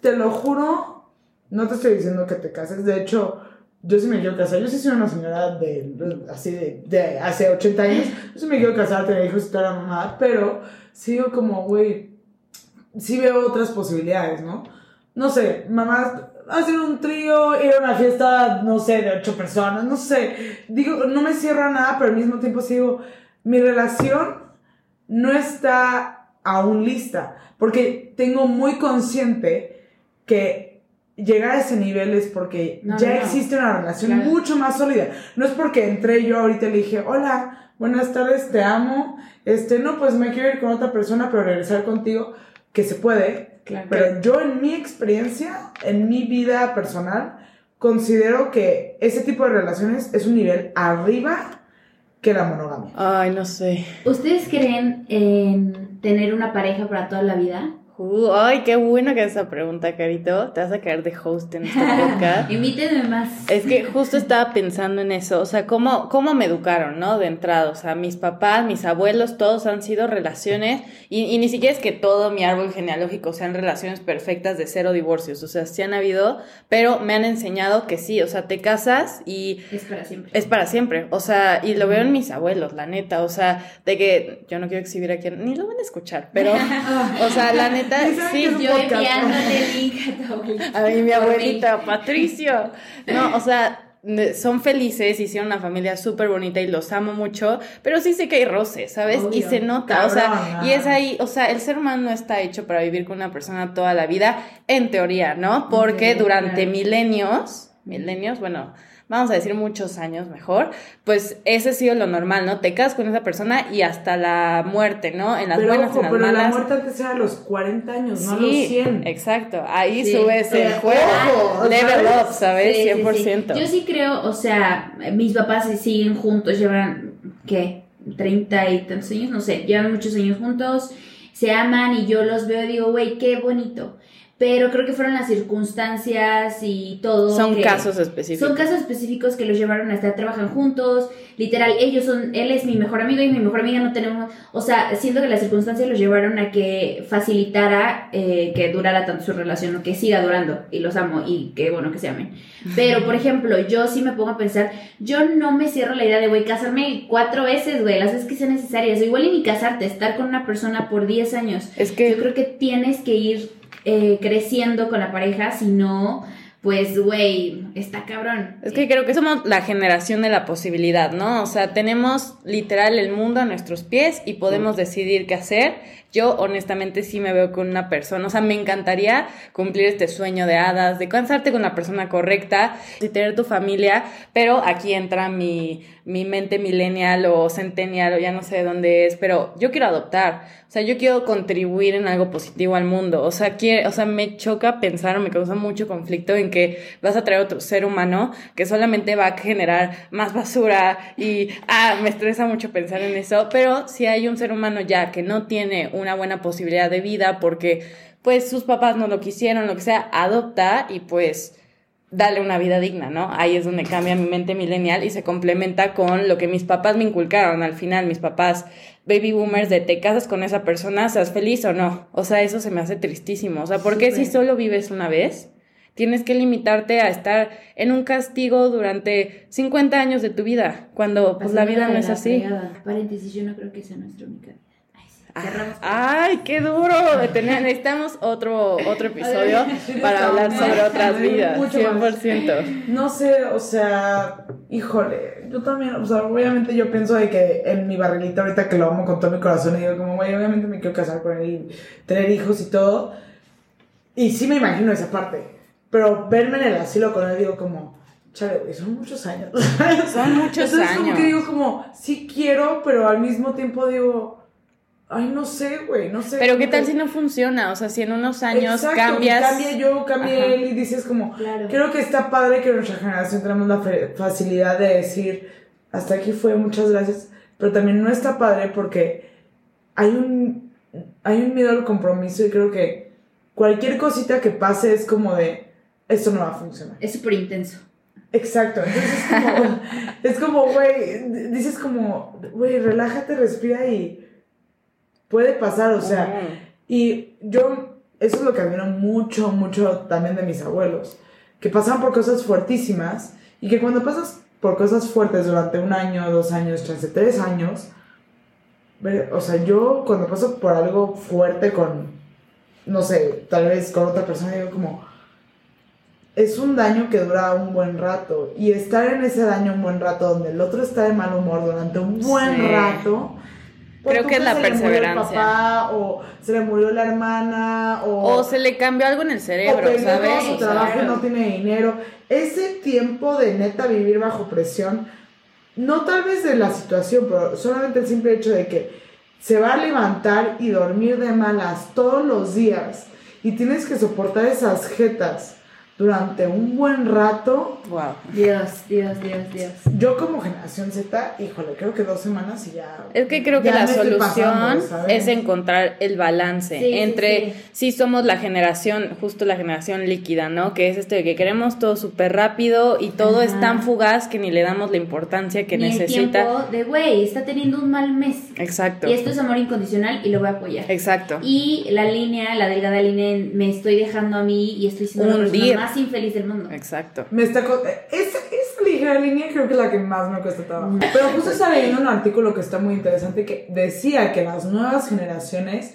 te lo juro, no te estoy diciendo que te cases. De hecho, yo sí me quiero casar. Yo sí soy una señora de, así de, de hace 80 años. Yo sí me quiero casar, tener hijos y toda la mamá. Pero sigo como, güey, sí veo otras posibilidades, ¿no? No sé, mamás, hacer un trío, ir a una fiesta, no sé, de ocho personas, no sé. Digo, no me cierro a nada, pero al mismo tiempo sigo, mi relación no está aún lista, porque tengo muy consciente que llegar a ese nivel es porque No, ya no, existe una relación Claro. mucho más sólida. No es porque entré yo ahorita y le dije, hola, buenas tardes, te amo, este, no, pues me quiero ir con otra persona, pero regresar contigo, que se puede, Claro. pero yo en mi experiencia, en mi vida personal, considero que ese tipo de relaciones es un nivel arriba que la monogamia. Ay, no sé. ¿Ustedes creen en tener una pareja para toda la vida? Uh, ay, qué bueno que esa pregunta, Carito. Te vas a quedar de host en este podcast. [LAUGHS] Invítenme más. Es que justo estaba pensando en eso, o sea, cómo, cómo me educaron, ¿no? De entrada, o sea, mis papás, mis abuelos, todos han sido relaciones, y, y ni siquiera es que todo mi árbol genealógico sean relaciones perfectas de cero divorcios, o sea, sí han habido, pero me han enseñado que sí, o sea, te casas y Es para siempre. es para siempre, o sea, y lo veo en mis abuelos, la neta, o sea, de que yo no quiero exhibir aquí, ni lo van a escuchar, pero, [LAUGHS] o sea, la neta, Saben sí, es Yo enviándole [LAUGHS] link a mí, mi abuelita, Patricio. No, o sea, son felices, hicieron una familia súper bonita y los amo mucho, pero sí sé que hay roces, ¿sabes? Obvio. Y se nota, o sea, y es ah. ahí, o sea, el ser humano no está hecho para vivir con una persona toda la vida, en teoría, ¿no? Porque durante milenios, milenios, bueno, vamos a decir muchos años mejor, pues ese ha sido lo normal, ¿no? Te casas con esa persona y hasta la muerte, ¿no? En las pero buenas, ojo, en las pero la malas. muerte antes era a los 40 años, no a los Sí, 100. exacto. Ahí Sí, subes el juego. Ojo, Level ¿sabes? up, ¿sabes? Sí, sí, sí. 100%. Yo sí creo, o sea, mis papás sí siguen juntos, llevan, ¿qué? 30 y tantos años, no sé, llevan muchos años juntos, se aman y yo los veo y digo, güey, qué bonito. Pero creo que fueron las circunstancias y todo. Son que- casos específicos. Son casos específicos que los llevaron a estar, trabajan juntos, literal, ellos son, él es mi mejor amigo y mi mejor amiga no tenemos, o sea, siento que las circunstancias los llevaron a que facilitara eh, que durara tanto su relación o que siga durando y los amo y que bueno que se amen. Pero, por ejemplo, yo sí me pongo a pensar, yo no me cierro la idea de, güey, casarme cuatro veces, güey, las veces que sean necesarias, o igual y ni casarte, estar con una persona por 10 años. Es Yo que creo que tienes que ir eh, creciendo con la pareja, si no, pues, güey, está cabrón. Es que creo que somos la generación de la posibilidad, ¿no? O sea, tenemos literal el mundo a nuestros pies y podemos decidir qué hacer. Yo honestamente sí me veo con una persona, o sea, me encantaría cumplir este sueño de hadas, de casarte con la persona correcta y tener tu familia, pero aquí entra mi, mi mente millennial o centennial o ya no sé de dónde es, pero yo quiero adoptar, o sea, yo quiero contribuir en algo positivo al mundo, o sea, quiere, o sea, me choca pensar me causa mucho conflicto en que vas a traer otro ser humano que solamente va a generar más basura y, ah, me estresa mucho pensar en eso, pero si hay un ser humano ya que no tiene una buena posibilidad de vida porque, pues, sus papás no lo quisieron, lo que sea, adopta y pues dale una vida digna, ¿no? Ahí es donde cambia mi mente millennial y se complementa con lo que mis papás me inculcaron al final, mis papás baby boomers de te casas con esa persona, seas feliz o no. O sea, eso se me hace tristísimo. O sea, ¿por qué si solo vives una vez? Tienes que limitarte a estar en un castigo durante 50 años de tu vida, cuando pues la vida no es así. Paréntesis, yo no creo que sea nuestra única vida. Ay, qué duro. Necesitamos otro, otro episodio [LAUGHS] para hablar sobre otras vidas. Mucho más. 100%. No sé, o sea, híjole, yo también, o sea, obviamente yo pienso de que en mi barrilita ahorita que lo amo con todo mi corazón y digo como, güey, obviamente me quiero casar con él y tener hijos y todo. Y sí me imagino esa parte, pero verme en el asilo con él digo como, chale, güey, son muchos años. [LAUGHS] Son muchos Entonces como años. que digo como, sí quiero, pero al mismo tiempo digo, ay, no sé, güey, no sé. Pero qué tal que- si no funciona, o sea, si en unos años Exacto, cambias. Cambia yo, cambia él y dices como, Claro. creo que está padre que nuestra generación tenemos la facilidad de decir, hasta aquí fue, muchas gracias, pero también no está padre porque hay un, hay un miedo al compromiso y creo que cualquier cosita que pase es como de, esto no va a funcionar. Es súper intenso. Exacto, entonces es como, [LAUGHS] es como, güey, dices como, güey, relájate, respira y puede pasar, o sea, y yo, eso es lo que admiro mucho, mucho también de mis abuelos, que pasan por cosas fuertísimas y que cuando pasas por cosas fuertes durante un año, dos años, chance, tres años, o sea, yo cuando paso por algo fuerte con, no sé, tal vez con otra persona, digo como, es un daño que dura un buen rato y estar en ese daño un buen rato donde el otro está de mal humor durante un buen Sí. rato. Pon Creo que es la se le murió el perseverancia. papá, o se le murió la hermana, o, O se le cambió algo en el o cerebro, perdió ¿sabes? su O trabajo y no tiene dinero. Ese tiempo de neta vivir bajo presión, no tal vez de la situación, pero solamente el simple hecho de que se va a levantar y dormir de malas todos los días y tienes que soportar esas jetas durante un buen rato. Wow. Dios, Dios, Dios, Dios. Yo como generación Z, híjole, creo que dos semanas y ya. Es que creo que la solución es encontrar el balance Sí, sí, entre sí. si somos la generación, justo la generación líquida, ¿no? Que es este de que queremos todo súper rápido y todo es tan fugaz que ni le damos la importancia que Ni el necesita. tiempo de, güey, está teniendo un mal mes. Exacto. Y esto es amor incondicional y lo voy a apoyar. Exacto. Y la línea, la delgada línea, en me estoy dejando a mí y estoy siendo la Hundir. Más infeliz del mundo. Exacto. Me está esa, esa ligera línea creo que es la que más me cuesta trabajo. Pero justo estaba leyendo un artículo que está muy interesante que decía que las nuevas generaciones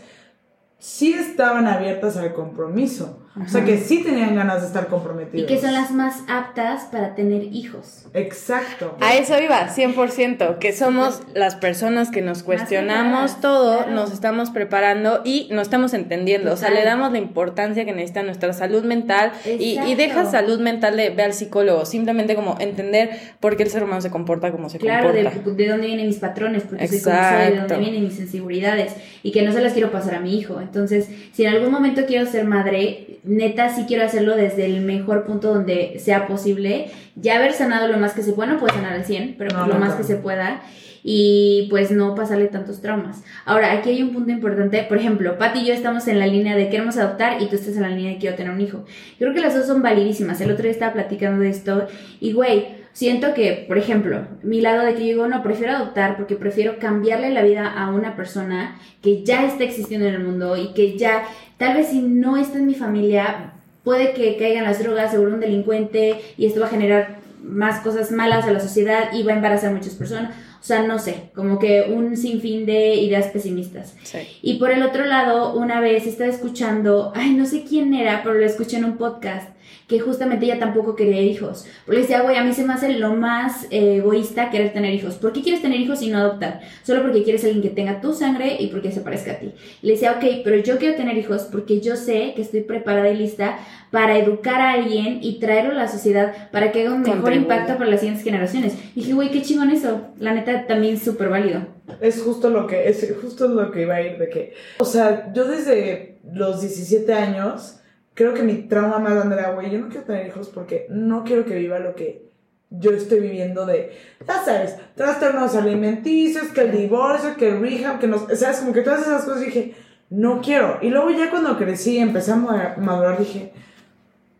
sí estaban abiertas al compromiso. O sea, que sí tenían ganas de estar Y comprometidos. que son las más aptas para tener hijos. Exacto. A eso iba, 100%, que somos las personas que nos cuestionamos todo, claro. nos estamos preparando y nos estamos entendiendo. O sea, le damos la importancia que necesita nuestra salud mental y, y Exacto. deja salud mental de ve al psicólogo, simplemente como entender por qué el ser humano se comporta como se Claro, de, comporta. de dónde vienen mis patrones, porque soy como soy, de dónde Exacto. vienen mis inseguridades y que no se las quiero pasar a mi hijo. Entonces, si en algún momento quiero ser madre, neta sí quiero hacerlo desde el mejor punto donde sea posible. Ya haber sanado lo más que se pueda, no puedo sanar al 100, pero No, pues lo más que se pueda. Y pues no pasarle tantos traumas. Ahora, aquí hay un punto importante. Por ejemplo, Pati y yo estamos en la línea de queremos adoptar y tú estás en la línea de quiero tener un hijo. Creo que las dos son validísimas. El otro día estaba platicando de esto y, güey, siento que, por ejemplo, mi lado de que yo digo, no, prefiero adoptar porque prefiero cambiarle la vida a una persona que ya está existiendo en el mundo y que ya, tal vez si no está en mi familia, puede que caigan las drogas, se vuelva un delincuente y esto va a generar más cosas malas a la sociedad y va a embarazar a muchas personas. O sea, no sé, como que un sinfín de ideas pesimistas. Sí. Y por el otro lado, una vez estaba escuchando, ay, no sé quién era, pero lo escuché en un podcast, que justamente ella tampoco quería hijos. Porque le decía, güey, a mí se me hace lo más eh, egoísta querer tener hijos. ¿Por qué quieres tener hijos y no adoptar? Solo porque quieres alguien que tenga tu sangre y porque se parezca a ti. Y le decía, ok, pero yo quiero tener hijos porque yo sé que estoy preparada y lista para educar a alguien y traerlo a la sociedad para que haga un mejor impacto para las siguientes generaciones. Y dije, güey, qué chingón eso. La neta, también súper válido. Es justo lo que es justo lo que iba a ir de que, o sea, yo desde los 17 años creo que mi trauma más grande era, güey, yo no quiero tener hijos porque no quiero que viva lo que yo estoy viviendo de, ya sabes, trastornos alimenticios, que el divorcio, que el rehab, que no, sabes, como que todas esas cosas dije, no quiero. Y luego ya cuando crecí y empecé a ma- madurar dije,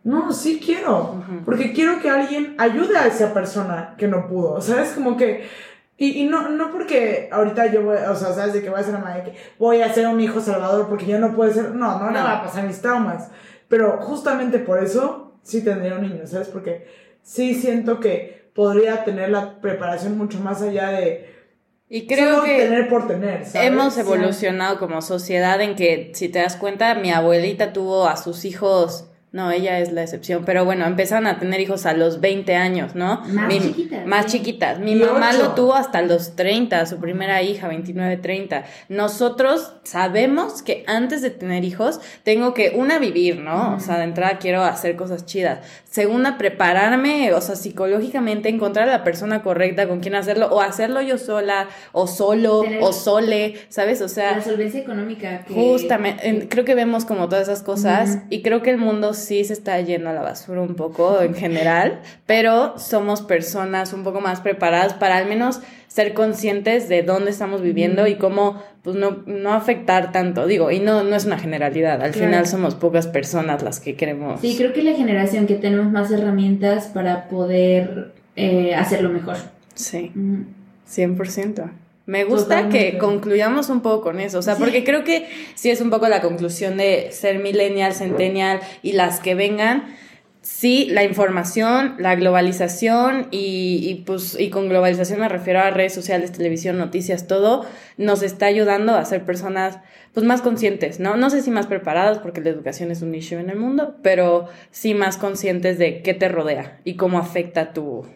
no, sí quiero, porque quiero que alguien ayude a esa persona que no pudo, ¿sabes? Como que y, y no, no porque ahorita yo voy, o sea, sabes de que voy a ser una madre que voy a ser un hijo salvador porque yo no puedo ser, no, no, no, No. va a pasar mis traumas. Pero justamente por eso sí tendría un niño, ¿sabes? Porque sí siento que podría tener la preparación mucho más allá de Y creo Solo que tener por tener, ¿sabes? hemos evolucionado como sociedad en que, si te das cuenta, mi abuelita tuvo a sus hijos. No, ella es la excepción, pero bueno, empezaron a tener hijos a los 20 años, ¿no? Más Mi- chiquitas, Más sí. chiquitas. Mi mamá lo tuvo hasta los 30, su primera hija, 29, 30. Nosotros sabemos que antes de tener hijos tengo que, una, vivir, ¿no? O sea, de entrada quiero hacer cosas chidas. Segunda, prepararme, o sea, psicológicamente encontrar a la persona correcta con quien hacerlo, o hacerlo yo sola, o solo, Tener- o sole, ¿sabes? O sea... La solvencia económica que... Justamente, en- creo que vemos como todas esas cosas Ujú. y creo que el mundo sí se está yendo a la basura un poco en general, pero somos personas un poco más preparadas para al menos ser conscientes de dónde estamos viviendo y cómo pues no, no afectar tanto, digo, y no, no es una generalidad, al Claro. final somos pocas personas las que queremos. Sí, creo que la generación que tenemos más herramientas para poder eh, hacerlo mejor. Sí. Mm. 100%. Me gusta Totalmente. que concluyamos un poco con eso, o sea, porque creo que sí es un poco la conclusión de ser millennial, centennial y las que vengan. Sí, la información, la globalización y, y, pues y con globalización me refiero a redes sociales, televisión, noticias, todo nos está ayudando a ser personas pues más conscientes, ¿no? No sé si más preparadas porque la educación es un issue en el mundo, pero sí más conscientes de qué te rodea y cómo afecta tu,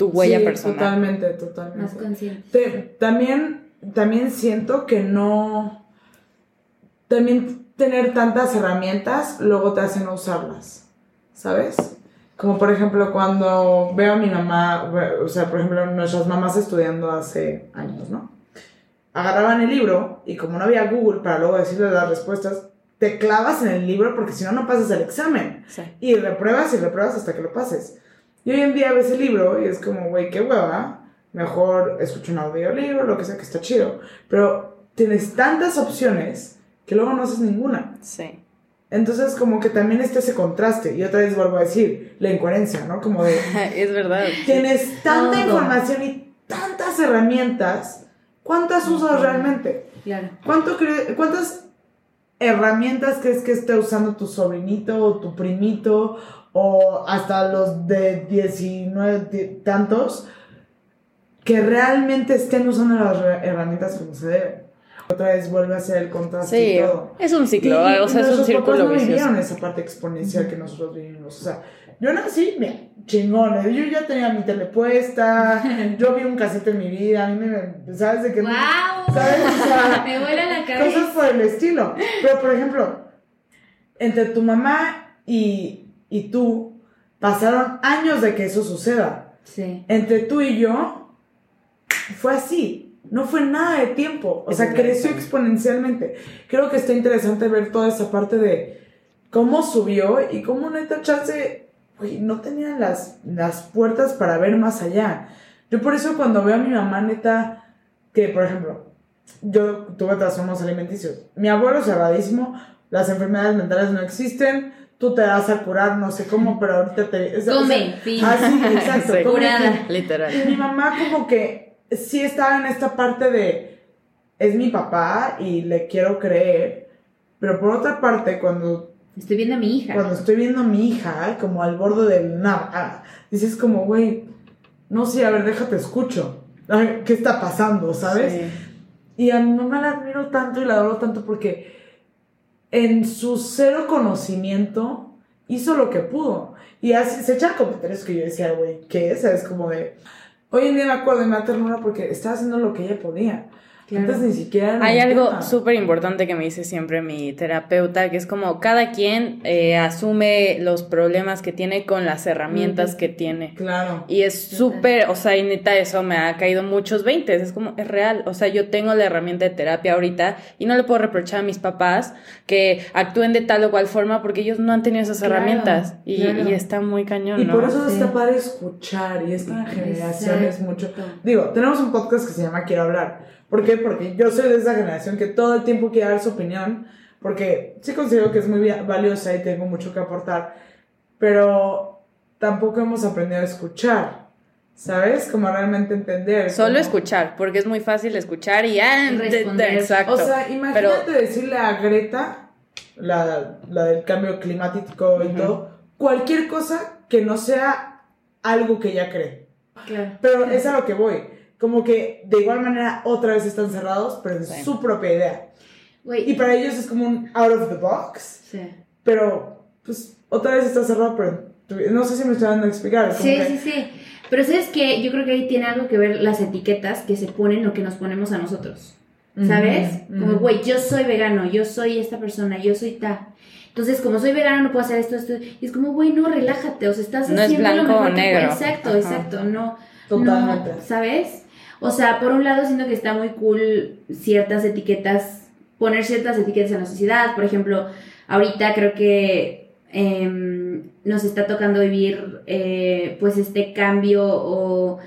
tu huella Sí, personal. Totalmente, totalmente. Más consciente. Te- también, también siento que no. También tener tantas herramientas luego te hace no usarlas. ¿Sabes? Como por ejemplo cuando veo a mi mamá, o sea, por ejemplo, nuestras mamás estudiando hace años, ¿no? Agarraban el libro y como no había Google para luego decirle las respuestas, te clavas en el libro porque si no, no pasas el examen. Sí. Y repruebas y repruebas hasta que lo pases. Y hoy en día ves el libro y es como, güey, qué hueva. Mejor escucho un audiolibro, lo que sea que está chido. Pero tienes tantas opciones que luego no haces ninguna. Sí. Entonces, como que también está ese contraste. Y otra vez vuelvo a decir, la incoherencia, ¿no? Como de, [LAUGHS] es verdad. tienes tanta información y tantas herramientas. ¿Cuántas usas realmente? Claro. ¿Cuánto ¿Cuántas herramientas crees que esté usando tu sobrinito o tu primito o hasta los de 19 ti- tantos que realmente estén usando las herramientas como se debe? Otra vez vuelve a ser el contraste Sí, y todo. es un ciclo, Y- o sea, es un círculo no vicioso. vivieron esa parte exponencial que nosotros vivimos. O sea, yo nací, mira, chingón. ¿eh? Yo ya tenía mi tele puesta, yo vi un cassette en mi vida, a mí me... ¿Sabes de qué? ¡Wow! ¿Sabes? O sea, [LAUGHS] Me vuela la cosas cabeza. por el estilo. Pero, por ejemplo, entre tu mamá y, y tú pasaron años de que eso suceda. Sí. Entre tú y yo fue así. No fue nada de tiempo. O sea, creció exponencialmente. Creo que está interesante ver toda esa parte de cómo subió y cómo neta chance, güey, no tenía las, las puertas para ver más allá. Yo por eso cuando veo a mi mamá neta, que por ejemplo, yo tuve trastornos alimenticios. Mi abuelo cerradísimo, las enfermedades mentales no existen, tú te vas a curar, no sé cómo, pero ahorita te... o sea, Come, fin. Ah, sí, exacto. [LAUGHS] Sí. Curada. Literal. Y mi mamá como que sí estaba en esta parte de, es mi papá y le quiero creer, pero por otra parte, cuando, Estoy viendo a mi hija. cuando estoy viendo a mi hija como al borde del nada, dices como, güey, no sé, a ver, déjate escucho. Ay, ¿Qué está pasando, sabes? Sí. Y a mi mamá la admiro tanto y la adoro tanto porque en su cero conocimiento hizo lo que pudo. Y así se echan comentarios que yo decía, güey, ¿qué es? Es como de. Hoy en día me acuerdo de me da ternura porque estaba haciendo lo que ella podía. Claro. Antes ni siquiera. era Hay algo súper importante que me dice siempre mi terapeuta, que es como cada quien eh, asume los problemas que tiene con las herramientas que tiene. Claro. Y es súper, o sea, y neta, eso me ha caído muchos veintes. Es como, es real. O sea, yo tengo la herramienta de terapia ahorita y no le puedo reprochar a mis papás que actúen de tal o cual forma porque ellos no han tenido esas Claro, herramientas. Y, claro. y está muy cañón, Y ¿no? por eso Sí. está padre escuchar y esta generación es mucho. Digo, tenemos un podcast que se llama Quiero hablar. ¿Por qué? Porque yo soy de esa generación que todo el tiempo quiere dar su opinión, porque sí considero que es muy va- valiosa y tengo mucho que aportar, pero tampoco hemos aprendido a escuchar, ¿sabes? Como realmente entender. Solo como- escuchar, porque es muy fácil escuchar y ah, responder. exacto. O sea, imagínate decirle a Greta, la, la del cambio climático y Ujú. todo, cualquier cosa que no sea algo que ella cree. Claro. Pero es a lo que voy. Como que de igual manera otra vez están cerrados, pero en Sí. su propia idea. Güey, Y para ellos es como un out of the box, sí. pero pues otra vez está cerrado, pero no sé si me estoy dando a explicar. es como Sí, que- sí, sí. Pero sabes que yo creo que ahí tiene algo que ver las etiquetas que se ponen o que nos ponemos a nosotros. ¿Sabes? Ujú, Como, ujú. güey, yo soy vegano, yo soy esta persona, yo soy ta. Entonces, como soy vegano, no puedo hacer esto, esto. Y es como, güey, no, relájate. O sea, estás No es haciendo lo blanco o mejor que negro. puedes. Exacto, Ajá. exacto. No, Totalmente. no, ¿sabes? O sea, por un lado siento que está muy cool ciertas etiquetas, poner ciertas etiquetas en la sociedad. Por ejemplo, ahorita creo que em, nos está tocando vivir eh, pues este cambio o...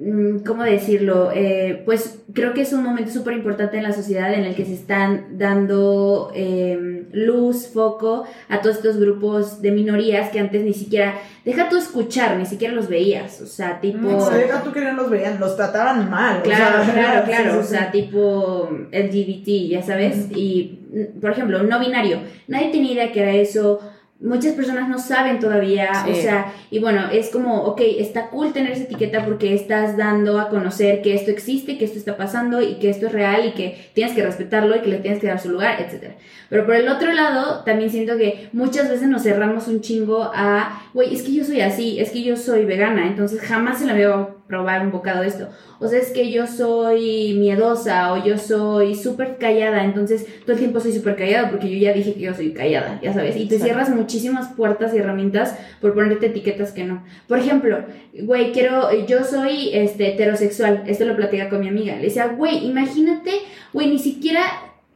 mm, ¿Cómo decirlo? Eh, pues creo que es un momento súper importante en la sociedad en el que se están dando em, luz, foco a todos estos grupos de minorías que antes ni siquiera, deja tú escuchar, ni siquiera los veías, o sea, tipo... No, o sea, deja tú que no los veían, los trataban mal. o Claro, sea, claro, [LAUGHS] sí, claro, sí, o sea, tipo LGBT, ya sabes, y mm, por ejemplo, no binario, nadie tenía idea que era eso, muchas personas no saben todavía, o sea, y bueno, es como, ok, está cool tener esa etiqueta porque estás dando a conocer que esto existe, que esto está pasando y que esto es real y que tienes que respetarlo y que le tienes que dar su lugar, etcétera. Pero por el otro lado, también siento que muchas veces nos cerramos un chingo a, güey, es que yo soy así, es que yo soy vegana, entonces jamás se la veo probar un bocado de esto. O sea, es que yo soy miedosa o yo soy súper callada, entonces todo el tiempo soy súper callada porque yo ya dije que yo soy callada, ya sabes. Y te Exacto. cierras muchísimas puertas y herramientas por ponerte etiquetas que no. Por ejemplo, güey, quiero, yo soy este, heterosexual, esto lo platica con mi amiga. Le decía, güey, imagínate, güey, ni siquiera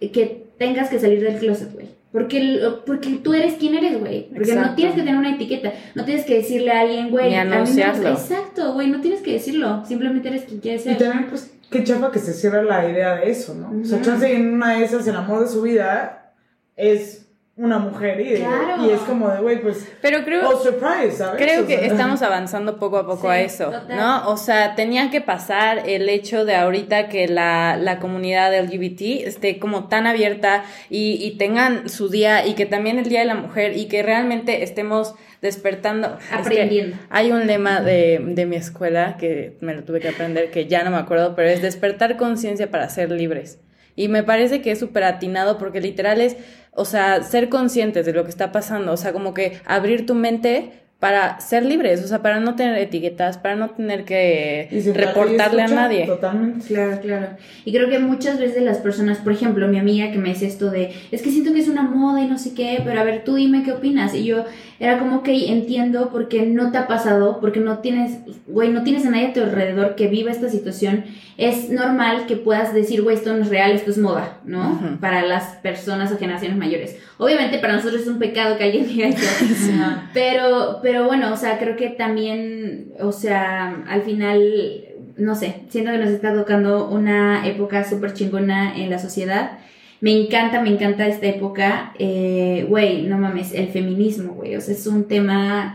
que tengas que salir del closet, güey. Porque, porque tú eres quien eres, güey. Porque no tienes que tener una etiqueta. No tienes que decirle a alguien, güey. Ni a mí me anunciarlo. gusta- Exacto, güey. No tienes que decirlo. Simplemente eres quien quieres Y ser. también, pues, qué chafa que se cierra la idea de eso, ¿no? O sea, chance en una de esas, el amor de su vida es una mujer y, Claro. y es como de, güey, pues, Pero creo, oh, surprise, ¿sabes? Creo O que sea, estamos avanzando poco a poco Sí, a eso, total. ¿no? O sea, tenía que pasar el hecho de ahorita que la, la comunidad LGBT esté como tan abierta y, y tengan su día y que también el Día de la Mujer y que realmente estemos despertando. Es que Aprendiendo. hay un lema de, de mi escuela que me lo tuve que aprender, que ya no me acuerdo, pero es despertar conciencia para ser libres. Y me parece que es súper atinado porque literal es, o sea, ser conscientes de lo que está pasando, o sea, como que abrir tu mente para ser libres, o sea, para no tener etiquetas, para no tener que reportarle a nadie. Totalmente. Claro, claro. Y creo que muchas veces las personas, por ejemplo, mi amiga que me dice esto de, es que siento que es una moda y no sé qué, pero a ver, tú dime qué opinas. Y yo era como, ok, entiendo porque no te ha pasado, porque no tienes, güey, no tienes a nadie a tu alrededor que viva esta situación. Es normal que puedas decir, güey, esto no es real, esto es moda, ¿no? Para las personas o generaciones mayores. Obviamente para nosotros es un pecado que alguien diga eso. [LAUGHS] Ajá. Pero, pero bueno, o sea, creo que también, o sea, al final, no sé, siento que nos está tocando una época súper chingona en la sociedad. Me encanta, me encanta esta época. Eh, Güey, no mames, el feminismo, güey. O sea, es un tema.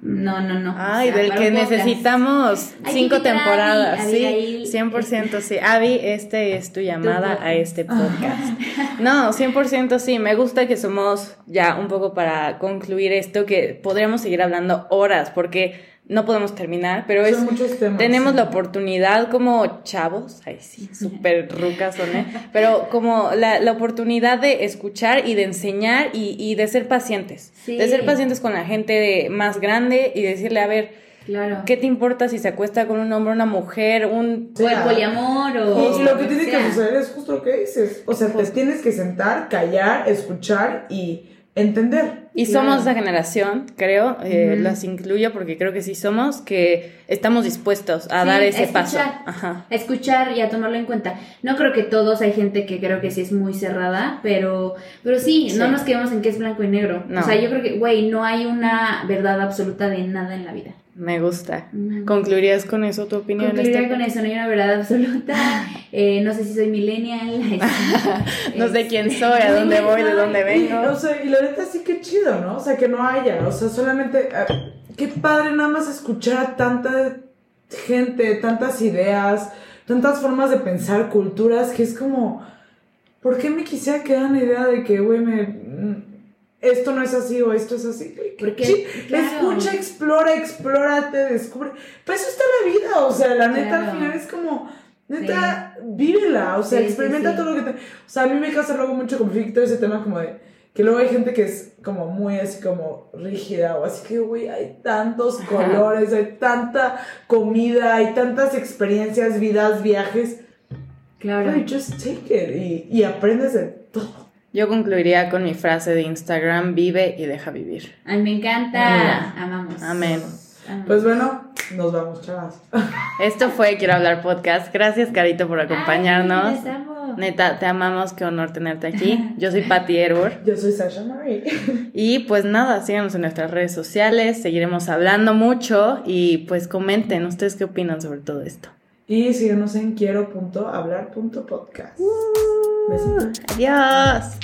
No, no, no. Ay, O sea, del que necesitamos Hay que cinco invitar a Abby, temporadas, sí, Abigail. 100% sí. Avi, este es tu llamada a este podcast. [LAUGHS] No, 100% sí, me gusta que somos ya un poco para concluir esto, que podríamos seguir hablando horas, porque no podemos terminar, pero es... Son muchos temas. Tenemos sí. la oportunidad como chavos, ay sí, súper rucas son, ¿eh? pero como la, la oportunidad de escuchar y de enseñar y, y de ser pacientes, Sí. de ser pacientes con la gente de- más grande y decirle, a ver, Claro. ¿qué te importa si se acuesta con un hombre o una mujer? Un... O el poliamor o. Y lo que tiene que suceder es justo lo que dices. O sea, te tienes que sentar, callar, escuchar y entender. Y Claro. somos la generación, creo, eh, las incluyo porque creo que sí somos, que estamos dispuestos a Sí, dar ese paso. Ajá. a escuchar y a tomarlo en cuenta. No creo que todos, hay gente que creo que sí es muy cerrada, pero, pero sí, Sí. no nos quedemos en que es blanco y negro. No. O sea, yo creo que, güey, no hay una verdad absoluta de nada en la vida. Me gusta. Mm. ¿Concluirías con eso tu opinión? Concluiría con eso, no hay una verdad absoluta. [LAUGHS] Eh, no sé si soy millennial. [LAUGHS] No [LAUGHS] sé quién soy, a dónde voy, de dónde Y, vengo. o sea, y la neta sí que chido, ¿no? O sea, que no haya. O sea, solamente. eh, qué padre nada más escuchar a tanta gente, tantas ideas, tantas formas de pensar, culturas, que es como. ¿Por qué me quisiera quedar en la idea de que, güey, me. Esto no es así o esto es así. Porque, Sí, claro. Escucha, explora, explórate, descubre. Pues eso está la vida, o sea, la neta Claro. al final es como, neta, vívela, o sea, Sí, experimenta todo lo que te... O sea, a mí me causa luego mucho conflicto ese tema como de... Que luego hay gente que es como muy así como rígida o así que, güey, hay tantos colores, hay tanta comida, hay tantas experiencias, vidas, viajes. Claro. Just take it y, y aprendes de todo. Yo concluiría con mi frase de Instagram, vive y deja vivir. Ay, me encanta. Amamos. Amén. Amamos. Pues bueno, nos vamos, chavas. [LAUGHS] Esto fue Quiero hablar podcast. Gracias, Carito, por acompañarnos. Ay, les amo. Neta, te amamos, qué honor tenerte aquí. Yo soy Patty Erbor. Yo soy Sasha Marie. [LAUGHS] Y pues nada, síganos en nuestras redes sociales, seguiremos hablando mucho y pues comenten ustedes qué opinan sobre todo esto. Y síganos en quiero.hablar.podcast. Besitos. Adiós.